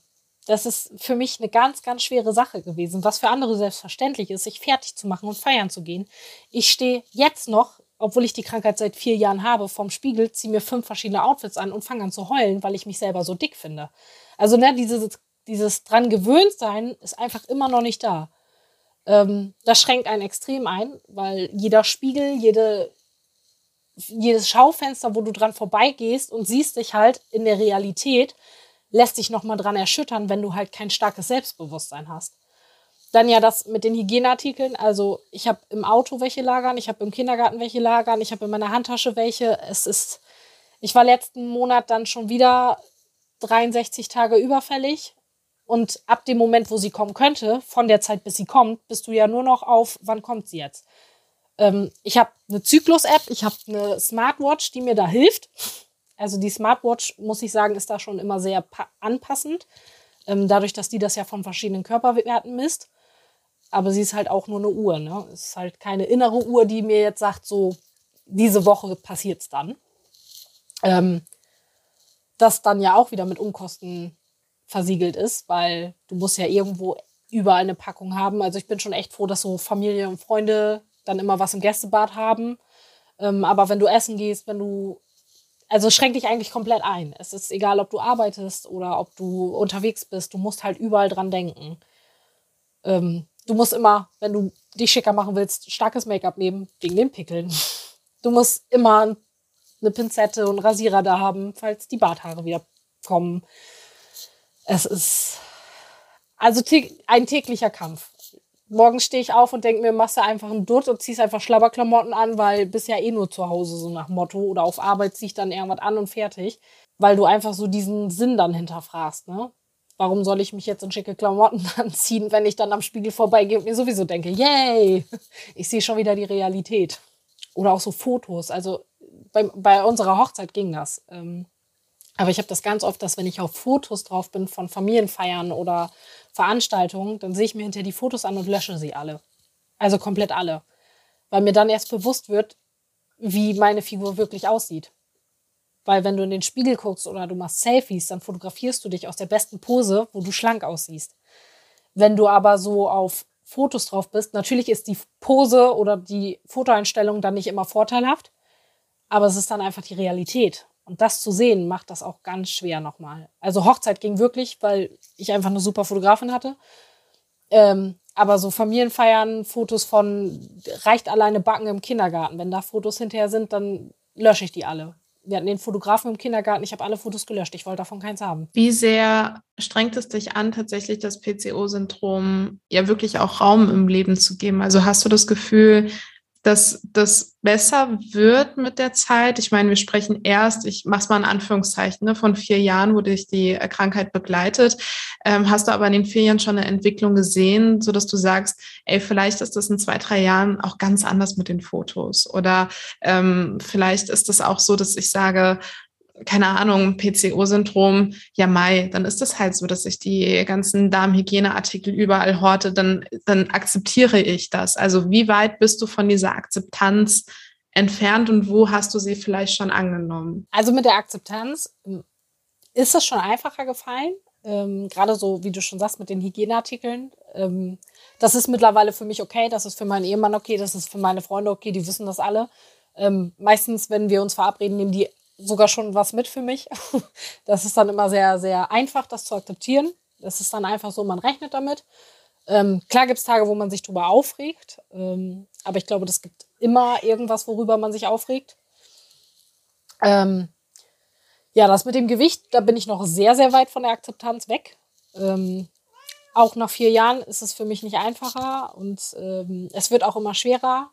Das ist für mich eine ganz, ganz schwere Sache gewesen, was für andere selbstverständlich ist, sich fertig zu machen und feiern zu gehen. Ich stehe jetzt noch, obwohl ich die Krankheit seit vier Jahren habe, vorm Spiegel, ziehe mir fünf verschiedene Outfits an und fange an zu heulen, weil ich mich selber so dick finde. Also, ne, dieses, dieses dran gewöhnt sein ist einfach immer noch nicht da. Ähm, das schränkt einen extrem ein, weil jeder Spiegel, jede, jedes Schaufenster, wo du dran vorbeigehst und siehst dich halt in der Realität, lässt dich nochmal dran erschüttern, wenn du halt kein starkes Selbstbewusstsein hast. Dann ja das mit den Hygieneartikeln. Also ich habe im Auto welche lagern, ich habe im Kindergarten welche lagern, ich habe in meiner Handtasche welche. Es ist, ich war letzten Monat dann schon wieder 63 Tage überfällig. Und ab dem Moment, wo sie kommen könnte, von der Zeit, bis sie kommt, bist du ja nur noch auf, wann kommt sie jetzt? Ähm, ich habe eine Zyklus-App, ich habe eine Smartwatch, die mir da hilft. Also die Smartwatch, muss ich sagen, ist da schon immer sehr anpassend. Ähm, dadurch, dass die das ja von verschiedenen Körperwerten misst. Aber sie ist halt auch nur eine Uhr. Ne? Es ist halt keine innere Uhr, die mir jetzt sagt, so, diese Woche passiert es dann. Ähm, das dann ja auch wieder mit Unkosten versiegelt ist, weil du musst ja irgendwo überall eine Packung haben. Also ich bin schon echt froh, dass so Familie und Freunde dann immer was im Gästebad haben. Ähm, aber wenn du essen gehst, wenn du also schränkt dich eigentlich komplett ein. Es ist egal, ob du arbeitest oder ob du unterwegs bist, du musst halt überall dran denken. Ähm, du musst immer, wenn du dich schicker machen willst, starkes Make-up nehmen, wegen den Pickeln. Du musst immer eine Pinzette und Rasierer da haben, falls die Barthaare wieder kommen. Es ist also ein täglicher Kampf morgens stehe ich auf und denke mir, machst du einfach einen Dutt und ziehst einfach Schlabberklamotten an, weil bist ja eh nur zu Hause, so nach Motto. Oder auf Arbeit zieh ich dann irgendwas an und fertig. Weil du einfach so diesen Sinn dann hinterfragst, ne? Warum soll ich mich jetzt in schicke Klamotten anziehen, wenn ich dann am Spiegel vorbeigehe und mir sowieso denke, yay, ich sehe schon wieder die Realität. Oder auch so Fotos. Also bei, bei unserer Hochzeit ging das. Ähm, aber ich habe das ganz oft, dass wenn ich auf Fotos drauf bin von Familienfeiern oder Veranstaltungen, dann sehe ich mir hinterher die Fotos an und lösche sie alle. Also komplett alle. Weil mir dann erst bewusst wird, wie meine Figur wirklich aussieht. Weil wenn du in den Spiegel guckst oder du machst Selfies, dann fotografierst du dich aus der besten Pose, wo du schlank aussiehst. Wenn du aber so auf Fotos drauf bist, natürlich ist die Pose oder die Fotoeinstellung dann nicht immer vorteilhaft, aber es ist dann einfach die Realität. Und das zu sehen, macht das auch ganz schwer nochmal. Also Hochzeit ging wirklich, weil ich einfach eine super Fotografin hatte. Ähm, aber so Familienfeiern, Fotos von, reicht alleine Backen im Kindergarten. Wenn da Fotos hinterher sind, dann lösche ich die alle. Wir hatten den Fotografen im Kindergarten, ich habe alle Fotos gelöscht, ich wollte davon keins haben. Wie sehr strengt es dich an, tatsächlich das PCO-Syndrom ja wirklich auch Raum im Leben zu geben? Also hast du das Gefühl, dass das besser wird mit der Zeit? Ich meine, wir sprechen erst, ich mache es mal in Anführungszeichen, ne, von vier Jahren, wo dich die Krankheit begleitet. Ähm, hast du aber in den vier Jahren schon eine Entwicklung gesehen, so dass du sagst, ey, vielleicht ist das in zwei, drei Jahren auch ganz anders mit den Fotos. Oder ähm, vielleicht ist das auch so, dass ich sage, keine Ahnung, PCO-Syndrom, ja Mai, dann ist das halt so, dass ich die ganzen Darmhygieneartikel überall horte, dann, dann akzeptiere ich das. Also wie weit bist du von dieser Akzeptanz entfernt und wo hast du sie vielleicht schon angenommen? Also mit der Akzeptanz ähm, ist es schon einfacher gefallen. Ähm, Gerade so, wie du schon sagst, mit den Hygieneartikeln. Ähm, das ist mittlerweile für mich okay, das ist für meinen Ehemann okay, das ist für meine Freunde okay, die wissen das alle. Ähm, meistens, wenn wir uns verabreden, nehmen die sogar schon was mit für mich. Das ist dann immer sehr, sehr einfach, das zu akzeptieren. Das ist dann einfach so, man rechnet damit. Ähm, klar gibt es Tage, wo man sich drüber aufregt, ähm, aber ich glaube, das gibt immer irgendwas, worüber man sich aufregt. Ähm, ja, das mit dem Gewicht, da bin ich noch sehr, sehr weit von der Akzeptanz weg. Ähm, auch nach vier Jahren ist es für mich nicht einfacher und ähm, es wird auch immer schwerer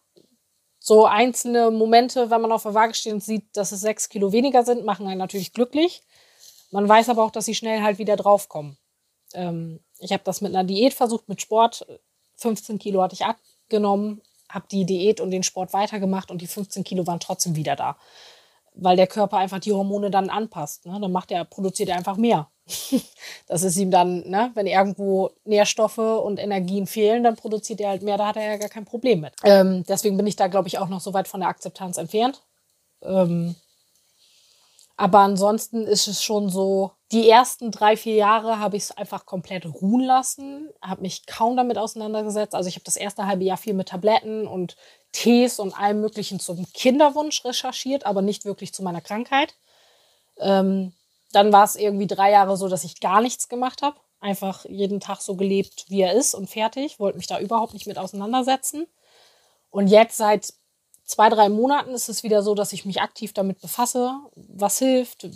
so einzelne Momente, wenn man auf der Waage steht und sieht, dass es sechs Kilo weniger sind, machen einen natürlich glücklich. Man weiß aber auch, dass sie schnell halt wieder draufkommen. Ähm, ich habe das mit einer Diät versucht, mit Sport. 15 Kilo hatte ich abgenommen, habe die Diät und den Sport weitergemacht und die 15 Kilo waren trotzdem wieder da. Weil der Körper einfach die Hormone dann anpasst. Ne? Dann macht er, produziert er einfach mehr. das ist ihm dann, ne, wenn irgendwo Nährstoffe und Energien fehlen, dann produziert er halt mehr, da hat er ja gar kein Problem mit. Ähm, deswegen bin ich da, glaube ich, auch noch so weit von der Akzeptanz entfernt. Ähm, aber ansonsten ist es schon so, die ersten drei, vier Jahre habe ich es einfach komplett ruhen lassen, habe mich kaum damit auseinandergesetzt. Also ich habe das erste halbe Jahr viel mit Tabletten und Tees und allem Möglichen zum Kinderwunsch recherchiert, aber nicht wirklich zu meiner Krankheit. Ähm, dann war es irgendwie drei Jahre so, dass ich gar nichts gemacht habe. Einfach jeden Tag so gelebt, wie er ist und fertig. Wollte mich da überhaupt nicht mit auseinandersetzen. Und jetzt seit zwei, drei Monaten ist es wieder so, dass ich mich aktiv damit befasse, was hilft.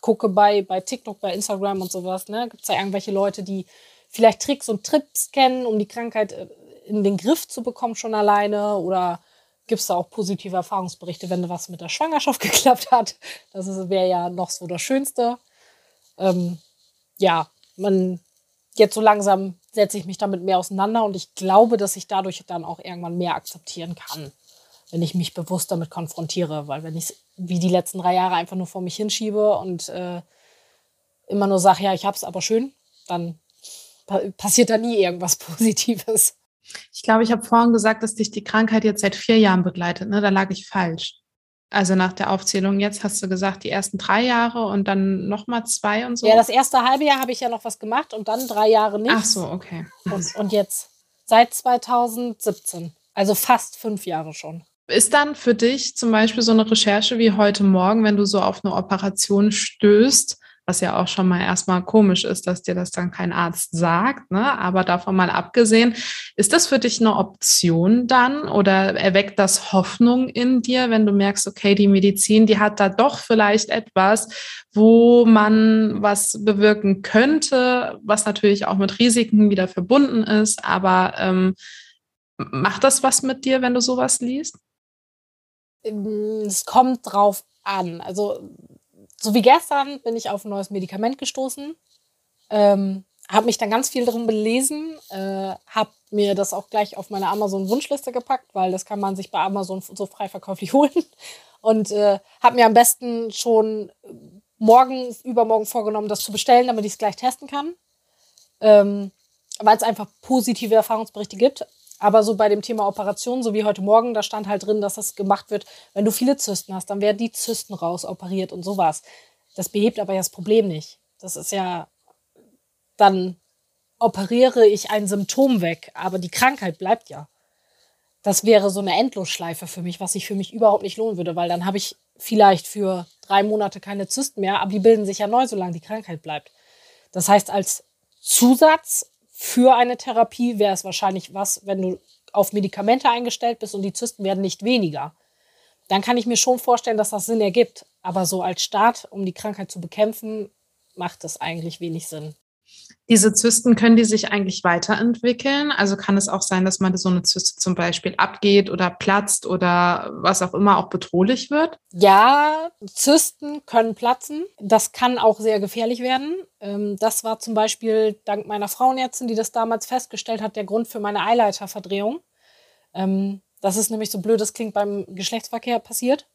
Gucke bei, bei TikTok, bei Instagram und sowas. Ne? Gibt es da irgendwelche Leute, die vielleicht Tricks und Trips kennen, um die Krankheit äh, in den Griff zu bekommen schon alleine? Oder gibt es da auch positive Erfahrungsberichte, wenn was mit der Schwangerschaft geklappt hat. Das wäre ja noch so das Schönste. Ähm, ja, man jetzt so langsam setze ich mich damit mehr auseinander und ich glaube, dass ich dadurch dann auch irgendwann mehr akzeptieren kann, wenn ich mich bewusst damit konfrontiere. Weil wenn ich es wie die letzten drei Jahre einfach nur vor mich hinschiebe und äh, immer nur sage, ja, ich hab's aber schön, dann passiert da nie irgendwas Positives. Ich glaube, ich habe vorhin gesagt, dass dich die Krankheit jetzt seit vier Jahren begleitet. Ne? Da lag ich falsch. Also nach der Aufzählung jetzt hast du gesagt, die ersten drei Jahre und dann nochmal zwei und so. Ja, das erste halbe Jahr habe ich ja noch was gemacht und dann drei Jahre nicht. Ach so, okay. Und, und jetzt seit 2017, also fast fünf Jahre schon. Ist dann für dich zum Beispiel so eine Recherche wie heute Morgen, wenn du so auf eine Operation stößt, was ja auch schon mal erstmal komisch ist, dass dir das dann kein Arzt sagt. Ne? Aber davon mal abgesehen, ist das für dich eine Option dann oder erweckt das Hoffnung in dir, wenn du merkst, okay, die Medizin, die hat da doch vielleicht etwas, wo man was bewirken könnte, was natürlich auch mit Risiken wieder verbunden ist. Aber ähm, macht das was mit dir, wenn du sowas liest? Es kommt drauf an. Also so wie gestern bin ich auf ein neues Medikament gestoßen, ähm, habe mich dann ganz viel darum belesen, äh, habe mir das auch gleich auf meine Amazon-Wunschliste gepackt, weil das kann man sich bei Amazon so frei verkäuflich holen. Und äh, habe mir am besten schon morgen, übermorgen vorgenommen, das zu bestellen, damit ich es gleich testen kann. Ähm, weil es einfach positive Erfahrungsberichte gibt. Aber so bei dem Thema Operation, so wie heute Morgen, da stand halt drin, dass das gemacht wird, wenn du viele Zysten hast, dann werden die Zysten rausoperiert und sowas. Das behebt aber ja das Problem nicht. Das ist ja, dann operiere ich ein Symptom weg, aber die Krankheit bleibt ja. Das wäre so eine Endlosschleife für mich, was sich für mich überhaupt nicht lohnen würde, weil dann habe ich vielleicht für drei Monate keine Zysten mehr, aber die bilden sich ja neu, solange die Krankheit bleibt. Das heißt, als Zusatz für eine Therapie wäre es wahrscheinlich was, wenn du auf Medikamente eingestellt bist und die Zysten werden nicht weniger. Dann kann ich mir schon vorstellen, dass das Sinn ergibt. Aber so als Start, um die Krankheit zu bekämpfen, macht das eigentlich wenig Sinn. Diese Zysten, können die sich eigentlich weiterentwickeln? Also kann es auch sein, dass man so eine Zyste zum Beispiel abgeht oder platzt oder was auch immer auch bedrohlich wird? Ja, Zysten können platzen. Das kann auch sehr gefährlich werden. Ähm, das war zum Beispiel dank meiner Frauenärztin, die das damals festgestellt hat, der Grund für meine Eileiterverdrehung. Ähm, das ist nämlich so blöd, das klingt beim Geschlechtsverkehr passiert.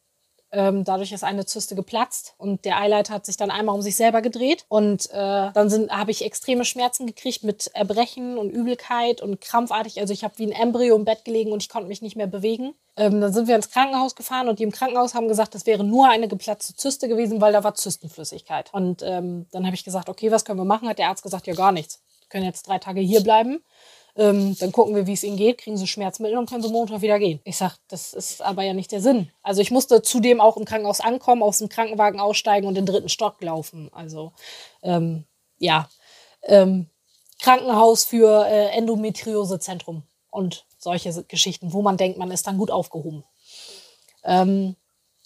Ähm, dadurch ist eine Zyste geplatzt und der Eileiter hat sich dann einmal um sich selber gedreht. Und äh, dann habe ich extreme Schmerzen gekriegt mit Erbrechen und Übelkeit und krampfartig. Also ich habe wie ein Embryo im Bett gelegen und ich konnte mich nicht mehr bewegen. Ähm, dann sind wir ins Krankenhaus gefahren und die im Krankenhaus haben gesagt, das wäre nur eine geplatzte Zyste gewesen, weil da war Zystenflüssigkeit. Und ähm, dann habe ich gesagt, okay, was können wir machen? Hat der Arzt gesagt, ja gar nichts. Wir können jetzt drei Tage hier bleiben. Ähm, dann gucken wir, wie es ihnen geht, kriegen sie Schmerzmittel und können sie Montag wieder gehen. Ich sag, das ist aber ja nicht der Sinn. Also ich musste zudem auch im Krankenhaus ankommen, aus dem Krankenwagen aussteigen und den dritten Stock laufen. Also ähm, ja, ähm, Krankenhaus für äh, Endometriosezentrum und solche Geschichten, wo man denkt, man ist dann gut aufgehoben. Ähm,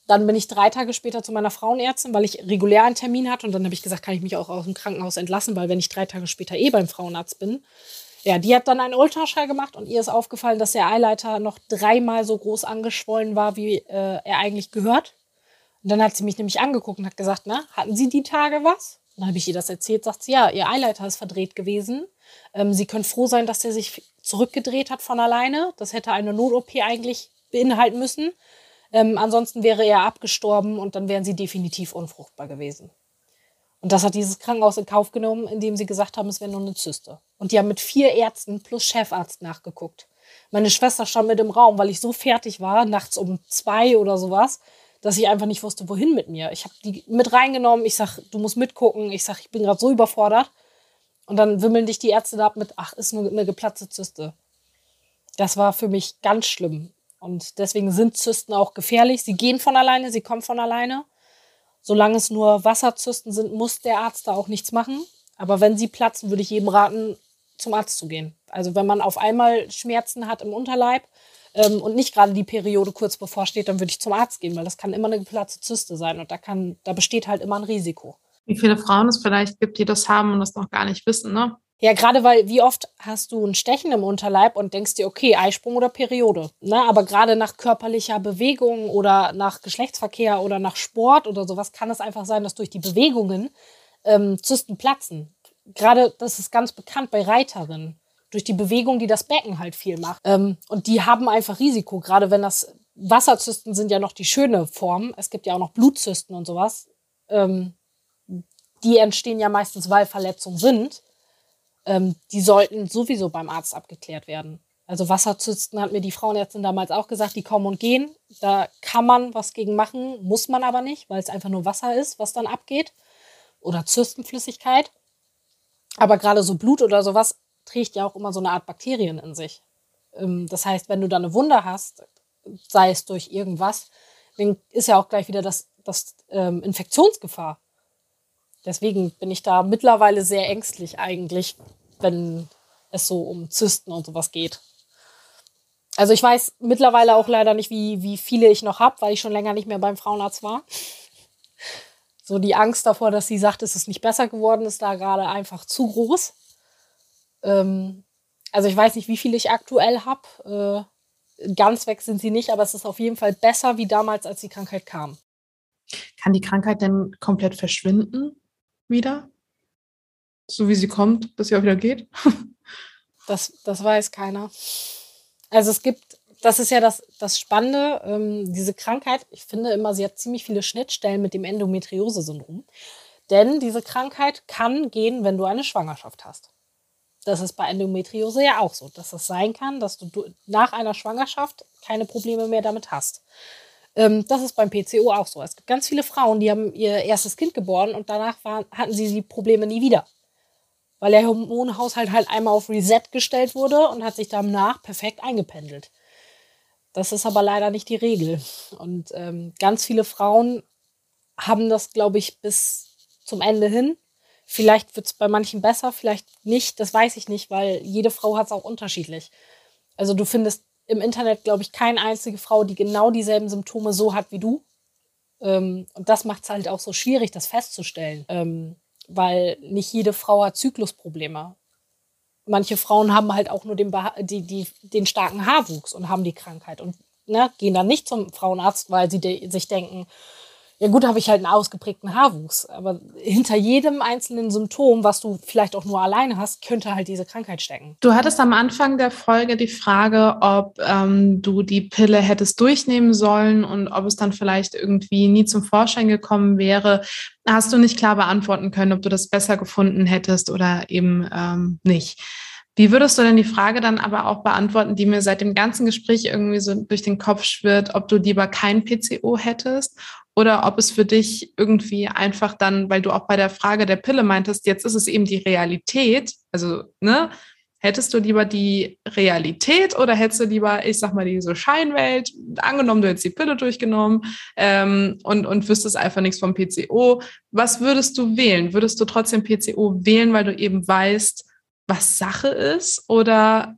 dann bin ich drei Tage später zu meiner Frauenärztin, weil ich regulär einen Termin hatte. Und dann habe ich gesagt, kann ich mich auch aus dem Krankenhaus entlassen, weil wenn ich drei Tage später eh beim Frauenarzt bin, ja, die hat dann einen Ultraschall gemacht und ihr ist aufgefallen, dass der Eileiter noch dreimal so groß angeschwollen war, wie äh, er eigentlich gehört. Und dann hat sie mich nämlich angeguckt und hat gesagt, na, hatten Sie die Tage was? Und dann habe ich ihr das erzählt, sagt sie, ja, Ihr Eileiter ist verdreht gewesen. Ähm, sie können froh sein, dass der sich zurückgedreht hat von alleine. Das hätte eine Not-OP eigentlich beinhalten müssen. Ähm, ansonsten wäre er abgestorben und dann wären sie definitiv unfruchtbar gewesen. Und das hat dieses Krankenhaus in Kauf genommen, indem sie gesagt haben, es wäre nur eine Zyste. Und die haben mit vier Ärzten plus Chefarzt nachgeguckt. Meine Schwester stand mit im Raum, weil ich so fertig war, nachts um zwei oder sowas, dass ich einfach nicht wusste, wohin mit mir. Ich habe die mit reingenommen. Ich sag, du musst mitgucken. Ich sag, ich bin gerade so überfordert. Und dann wimmeln dich die Ärzte da ab mit, ach, ist nur eine geplatzte Zyste. Das war für mich ganz schlimm. Und deswegen sind Zysten auch gefährlich. Sie gehen von alleine, sie kommen von alleine. Solange es nur Wasserzysten sind, muss der Arzt da auch nichts machen. Aber wenn sie platzen, würde ich jedem raten, zum Arzt zu gehen. Also wenn man auf einmal Schmerzen hat im Unterleib ähm, und nicht gerade die Periode kurz bevorsteht, dann würde ich zum Arzt gehen, weil das kann immer eine geplatzte Zyste sein und da kann, da besteht halt immer ein Risiko. Wie viele Frauen es vielleicht gibt, die das haben und das noch gar nicht wissen, ne? Ja, gerade weil, wie oft hast du ein Stechen im Unterleib und denkst dir, okay, Eisprung oder Periode. Ne? Aber gerade nach körperlicher Bewegung oder nach Geschlechtsverkehr oder nach Sport oder sowas kann es einfach sein, dass durch die Bewegungen ähm, Zysten platzen. Gerade, das ist ganz bekannt bei Reiterinnen. Durch die Bewegung, die das Becken halt viel macht. Ähm, und die haben einfach Risiko, gerade wenn das Wasserzysten sind ja noch die schöne Form. Es gibt ja auch noch Blutzysten und sowas. Ähm, die entstehen ja meistens, weil Verletzungen sind ähm, die sollten sowieso beim Arzt abgeklärt werden. Also Wasserzysten hat mir die Frauenärztin damals auch gesagt, die kommen und gehen. Da kann man was gegen machen, muss man aber nicht, weil es einfach nur Wasser ist, was dann abgeht. Oder Zystenflüssigkeit. Aber gerade so Blut oder sowas trägt ja auch immer so eine Art Bakterien in sich. Ähm, das heißt, wenn du da eine Wunde hast, sei es durch irgendwas, dann ist ja auch gleich wieder das, das ähm, Infektionsgefahr. Deswegen bin ich da mittlerweile sehr ängstlich eigentlich, wenn es so um Zysten und sowas geht. Also ich weiß mittlerweile auch leider nicht, wie, wie viele ich noch habe, weil ich schon länger nicht mehr beim Frauenarzt war. So die Angst davor, dass sie sagt, es ist nicht besser geworden, ist da gerade einfach zu groß. Ähm, also ich weiß nicht, wie viele ich aktuell habe. Äh, ganz weg sind sie nicht, aber es ist auf jeden Fall besser wie damals, als die Krankheit kam. Kann die Krankheit denn komplett verschwinden wieder? So wie sie kommt, bis sie auch wieder geht? das, das weiß keiner. Also es gibt, das ist ja das, das Spannende, ähm, diese Krankheit, ich finde immer, sie hat ziemlich viele Schnittstellen mit dem Endometriose-Syndrom. Denn diese Krankheit kann gehen, wenn du eine Schwangerschaft hast. Das ist bei Endometriose ja auch so, dass es sein kann, dass du nach einer Schwangerschaft keine Probleme mehr damit hast. Ähm, das ist beim PCO auch so. Es gibt ganz viele Frauen, die haben ihr erstes Kind geboren und danach waren, hatten sie die Probleme nie wieder weil der Hormonhaushalt halt einmal auf Reset gestellt wurde und hat sich danach perfekt eingependelt. Das ist aber leider nicht die Regel. Und ähm, ganz viele Frauen haben das, glaube ich, bis zum Ende hin. Vielleicht wird es bei manchen besser, vielleicht nicht, das weiß ich nicht, weil jede Frau hat es auch unterschiedlich. Also du findest im Internet, glaube ich, keine einzige Frau, die genau dieselben Symptome so hat wie du. Ähm, und das macht es halt auch so schwierig, das festzustellen. Ähm, weil nicht jede Frau hat Zyklusprobleme. Manche Frauen haben halt auch nur den, die, die, den starken Haarwuchs und haben die Krankheit und ne, gehen dann nicht zum Frauenarzt, weil sie de sich denken, ja gut, habe ich halt einen ausgeprägten Haarwuchs. Aber hinter jedem einzelnen Symptom, was du vielleicht auch nur alleine hast, könnte halt diese Krankheit stecken. Du hattest am Anfang der Folge die Frage, ob ähm, du die Pille hättest durchnehmen sollen und ob es dann vielleicht irgendwie nie zum Vorschein gekommen wäre. Hast du nicht klar beantworten können, ob du das besser gefunden hättest oder eben ähm, nicht. Wie würdest du denn die Frage dann aber auch beantworten, die mir seit dem ganzen Gespräch irgendwie so durch den Kopf schwirrt, ob du lieber kein PCO hättest oder ob es für dich irgendwie einfach dann, weil du auch bei der Frage der Pille meintest, jetzt ist es eben die Realität, also, ne? Hättest du lieber die Realität oder hättest du lieber, ich sag mal, diese Scheinwelt, angenommen, du hättest die Pille durchgenommen ähm, und, und wüsstest einfach nichts vom PCO. Was würdest du wählen? Würdest du trotzdem PCO wählen, weil du eben weißt, was Sache ist? Oder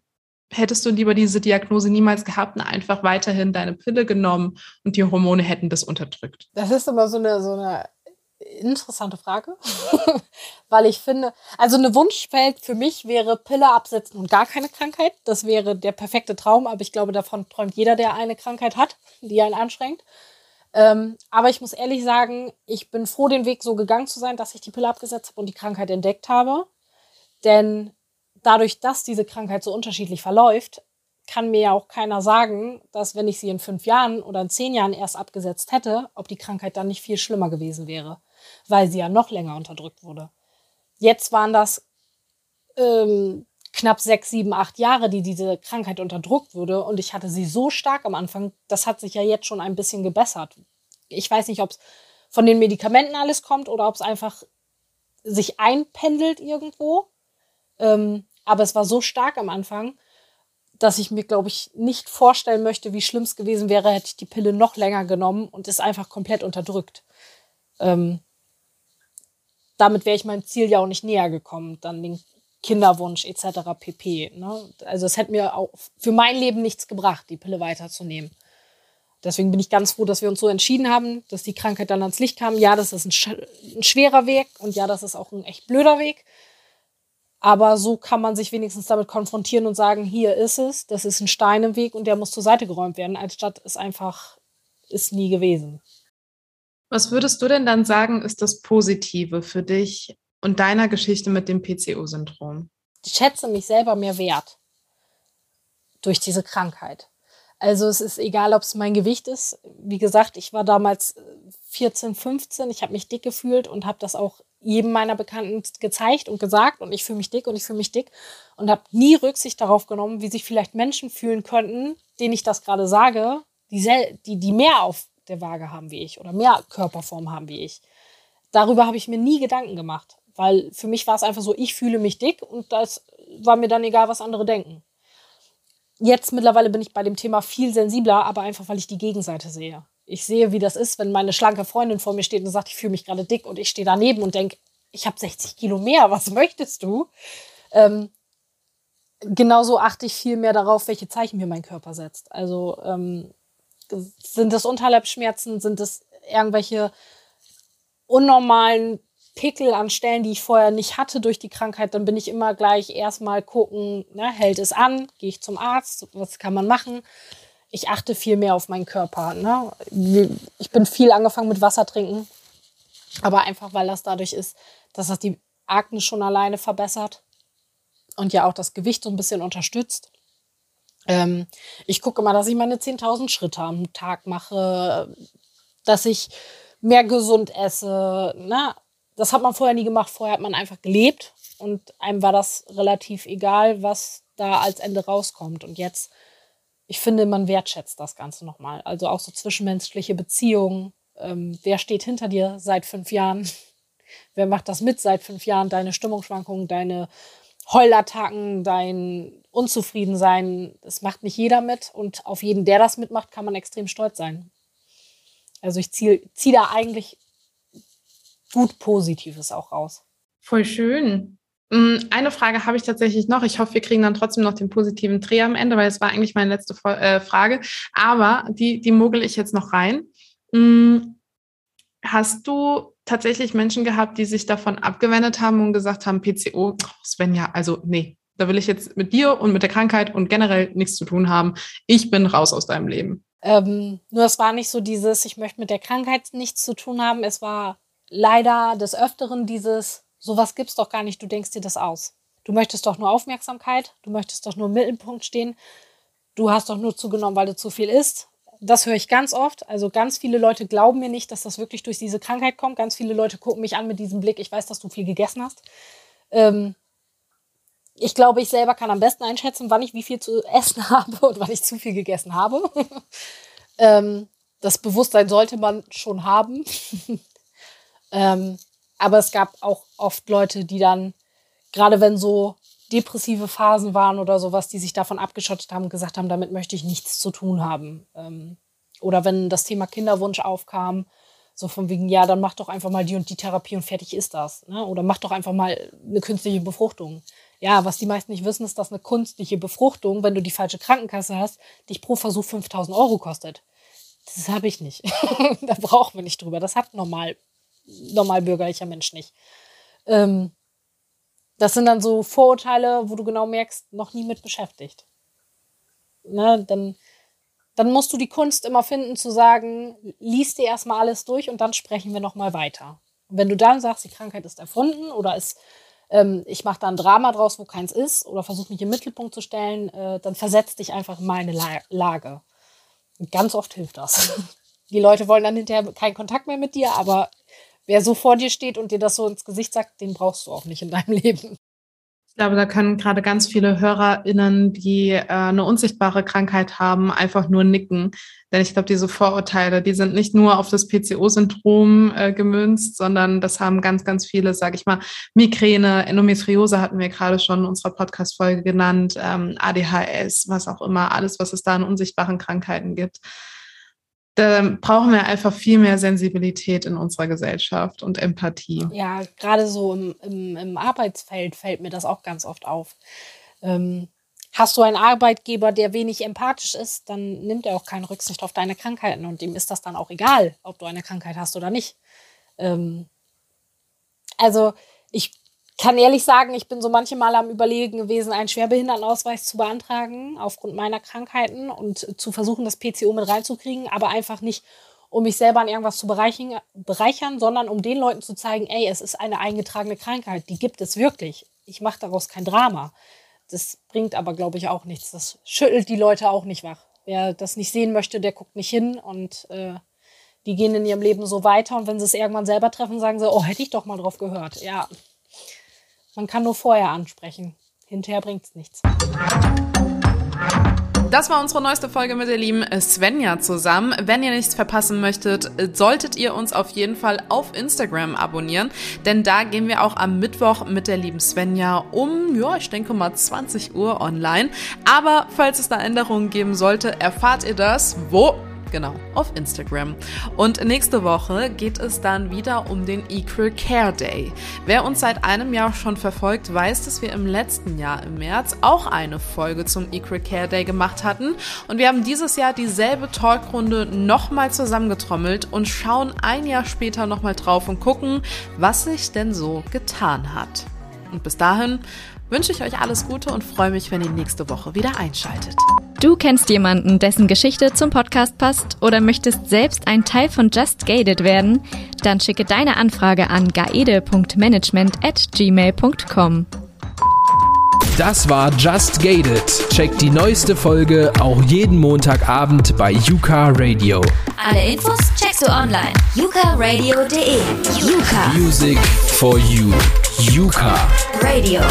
hättest du lieber diese Diagnose niemals gehabt und einfach weiterhin deine Pille genommen und die Hormone hätten das unterdrückt? Das ist immer so eine, so eine interessante Frage, weil ich finde, also eine Wunschwelt für mich wäre Pille absetzen und gar keine Krankheit. Das wäre der perfekte Traum, aber ich glaube, davon träumt jeder, der eine Krankheit hat, die einen anstrengt. Ähm, aber ich muss ehrlich sagen, ich bin froh, den Weg so gegangen zu sein, dass ich die Pille abgesetzt habe und die Krankheit entdeckt habe. Denn dadurch, dass diese Krankheit so unterschiedlich verläuft, kann mir ja auch keiner sagen, dass wenn ich sie in fünf Jahren oder in zehn Jahren erst abgesetzt hätte, ob die Krankheit dann nicht viel schlimmer gewesen wäre, weil sie ja noch länger unterdrückt wurde. Jetzt waren das ähm, knapp sechs, sieben, acht Jahre, die diese Krankheit unterdrückt wurde und ich hatte sie so stark am Anfang, das hat sich ja jetzt schon ein bisschen gebessert. Ich weiß nicht, ob es von den Medikamenten alles kommt oder ob es einfach sich einpendelt irgendwo. Ähm, aber es war so stark am Anfang, dass ich mir, glaube ich, nicht vorstellen möchte, wie schlimm es gewesen wäre, hätte ich die Pille noch länger genommen und es einfach komplett unterdrückt. Ähm, damit wäre ich meinem Ziel ja auch nicht näher gekommen, dann den Kinderwunsch etc. pp. Ne? Also es hätte mir auch für mein Leben nichts gebracht, die Pille weiterzunehmen. Deswegen bin ich ganz froh, dass wir uns so entschieden haben, dass die Krankheit dann ans Licht kam. Ja, das ist ein, ein schwerer Weg und ja, das ist auch ein echt blöder Weg. Aber so kann man sich wenigstens damit konfrontieren und sagen, hier ist es, das ist ein Stein im Weg und der muss zur Seite geräumt werden, anstatt es einfach ist nie gewesen. Was würdest du denn dann sagen, ist das Positive für dich und deiner Geschichte mit dem PCO-Syndrom? Ich schätze mich selber mehr wert durch diese Krankheit. Also es ist egal, ob es mein Gewicht ist. Wie gesagt, ich war damals 14, 15, ich habe mich dick gefühlt und habe das auch jedem meiner Bekannten gezeigt und gesagt und ich fühle mich dick und ich fühle mich dick und habe nie Rücksicht darauf genommen, wie sich vielleicht Menschen fühlen könnten, denen ich das gerade sage, die, die, die mehr auf der Waage haben wie ich oder mehr Körperform haben wie ich. Darüber habe ich mir nie Gedanken gemacht, weil für mich war es einfach so, ich fühle mich dick und das war mir dann egal, was andere denken. Jetzt mittlerweile bin ich bei dem Thema viel sensibler, aber einfach, weil ich die Gegenseite sehe. Ich sehe, wie das ist, wenn meine schlanke Freundin vor mir steht und sagt, ich fühle mich gerade dick und ich stehe daneben und denke, ich habe 60 Kilo mehr, was möchtest du? Ähm, genauso achte ich viel mehr darauf, welche Zeichen mir mein Körper setzt. Also ähm, sind das Unterleibsschmerzen, sind es irgendwelche unnormalen Pickel an Stellen, die ich vorher nicht hatte durch die Krankheit, dann bin ich immer gleich erstmal gucken, ne, hält es an, gehe ich zum Arzt, was kann man machen? Ich achte viel mehr auf meinen Körper. Ne? Ich bin viel angefangen mit Wasser trinken, aber einfach weil das dadurch ist, dass das die Akne schon alleine verbessert und ja auch das Gewicht so ein bisschen unterstützt. Ähm, ich gucke immer, dass ich meine 10.000 Schritte am Tag mache, dass ich mehr gesund esse. Ne? Das hat man vorher nie gemacht. Vorher hat man einfach gelebt und einem war das relativ egal, was da als Ende rauskommt. Und jetzt ich finde, man wertschätzt das Ganze nochmal. Also auch so zwischenmenschliche Beziehungen. Ähm, wer steht hinter dir seit fünf Jahren? wer macht das mit seit fünf Jahren? Deine Stimmungsschwankungen, deine Heulattacken, dein Unzufriedensein. Das macht nicht jeder mit. Und auf jeden, der das mitmacht, kann man extrem stolz sein. Also ich ziehe zieh da eigentlich gut Positives auch raus. Voll schön. Mm, eine Frage habe ich tatsächlich noch. Ich hoffe, wir kriegen dann trotzdem noch den positiven Dreh am Ende, weil es war eigentlich meine letzte äh, Frage. Aber die, die mogel ich jetzt noch rein. Mm, hast du tatsächlich Menschen gehabt, die sich davon abgewendet haben und gesagt haben, PCO, Svenja, also nee, da will ich jetzt mit dir und mit der Krankheit und generell nichts zu tun haben. Ich bin raus aus deinem Leben. Ähm, nur es war nicht so dieses, ich möchte mit der Krankheit nichts zu tun haben. Es war leider des Öfteren dieses, sowas gibt's doch gar nicht, du denkst dir das aus. Du möchtest doch nur Aufmerksamkeit, du möchtest doch nur im Mittelpunkt stehen, du hast doch nur zugenommen, weil du zu viel isst. Das höre ich ganz oft. Also ganz viele Leute glauben mir nicht, dass das wirklich durch diese Krankheit kommt. Ganz viele Leute gucken mich an mit diesem Blick, ich weiß, dass du viel gegessen hast. Ähm, ich glaube, ich selber kann am besten einschätzen, wann ich wie viel zu essen habe und wann ich zu viel gegessen habe. ähm, das Bewusstsein sollte man schon haben. ähm, aber es gab auch oft Leute, die dann, gerade wenn so depressive Phasen waren oder sowas, die sich davon abgeschottet haben und gesagt haben, damit möchte ich nichts zu tun haben. Ähm, oder wenn das Thema Kinderwunsch aufkam, so von wegen, ja, dann mach doch einfach mal die und die Therapie und fertig ist das. Ne? Oder mach doch einfach mal eine künstliche Befruchtung. Ja, was die meisten nicht wissen, ist, dass eine künstliche Befruchtung, wenn du die falsche Krankenkasse hast, dich pro Versuch 5000 Euro kostet. Das habe ich nicht. da brauchen wir nicht drüber. Das hat normal, normal bürgerlicher Mensch nicht. Ähm, das sind dann so Vorurteile, wo du genau merkst, noch nie mit beschäftigt. Ne, dann, dann musst du die Kunst immer finden, zu sagen, lies dir erstmal alles durch und dann sprechen wir nochmal weiter. Und wenn du dann sagst, die Krankheit ist erfunden oder ist ähm, ich mache da ein Drama draus, wo keins ist, oder versuche mich im Mittelpunkt zu stellen, äh, dann versetzt dich einfach in meine La Lage. Und ganz oft hilft das. Die Leute wollen dann hinterher keinen Kontakt mehr mit dir, aber wer so vor dir steht und dir das so ins Gesicht sagt, den brauchst du auch nicht in deinem Leben. Ich glaube, da können gerade ganz viele HörerInnen, die äh, eine unsichtbare Krankheit haben, einfach nur nicken. Denn ich glaube, diese Vorurteile, die sind nicht nur auf das PCO-Syndrom äh, gemünzt, sondern das haben ganz, ganz viele, sage ich mal, Migräne, Endometriose hatten wir gerade schon in unserer Podcast-Folge genannt, ähm, ADHS, was auch immer, alles, was es da an unsichtbaren Krankheiten gibt da brauchen wir einfach viel mehr Sensibilität in unserer Gesellschaft und Empathie. Ja, gerade so im, im, im, Arbeitsfeld fällt mir das auch ganz oft auf. Ähm, hast du einen Arbeitgeber, der wenig empathisch ist, dann nimmt er auch keine Rücksicht auf deine Krankheiten und ihm ist das dann auch egal, ob du eine Krankheit hast oder nicht. Ähm, also ich kann ehrlich sagen, ich bin so manche Mal am Überlegen gewesen, einen Schwerbehindertenausweis zu beantragen aufgrund meiner Krankheiten und zu versuchen, das PCO mit reinzukriegen, aber einfach nicht, um mich selber an irgendwas zu bereichern, sondern um den Leuten zu zeigen, ey, es ist eine eingetragene Krankheit, die gibt es wirklich. Ich mache daraus kein Drama. Das bringt aber, glaube ich, auch nichts. Das schüttelt die Leute auch nicht wach. Wer das nicht sehen möchte, der guckt nicht hin und äh, die gehen in ihrem Leben so weiter und wenn sie es irgendwann selber treffen, sagen sie, oh, hätte ich doch mal drauf gehört. Ja, man kann nur vorher ansprechen. Hinterher bringt es nichts. Das war unsere neueste Folge mit der lieben Svenja zusammen. Wenn ihr nichts verpassen möchtet, solltet ihr uns auf jeden Fall auf Instagram abonnieren, denn da gehen wir auch am Mittwoch mit der lieben Svenja um, ja, ich denke mal 20 Uhr online. Aber falls es da Änderungen geben sollte, erfahrt ihr das wo? Genau, auf Instagram. Und nächste Woche geht es dann wieder um den Equal Care Day. Wer uns seit einem Jahr schon verfolgt, weiß, dass wir im letzten Jahr im März auch eine Folge zum Equal Care Day gemacht hatten. Und wir haben dieses Jahr dieselbe Talkrunde nochmal zusammengetrommelt und schauen ein Jahr später nochmal drauf und gucken, was sich denn so getan hat. Und bis dahin wünsche ich euch alles Gute und freue mich, wenn ihr nächste Woche wieder einschaltet. Du kennst jemanden, dessen Geschichte zum Podcast passt oder möchtest selbst ein Teil von Just Gated werden? Dann schicke deine Anfrage an gaede.management at gmail.com. Das war Just Gated. Check die neueste Folge auch jeden Montagabend bei Yuka Radio. Alle Infos checkst du online. yukaradio.de Yuka. Music for you. Yuka. Radio.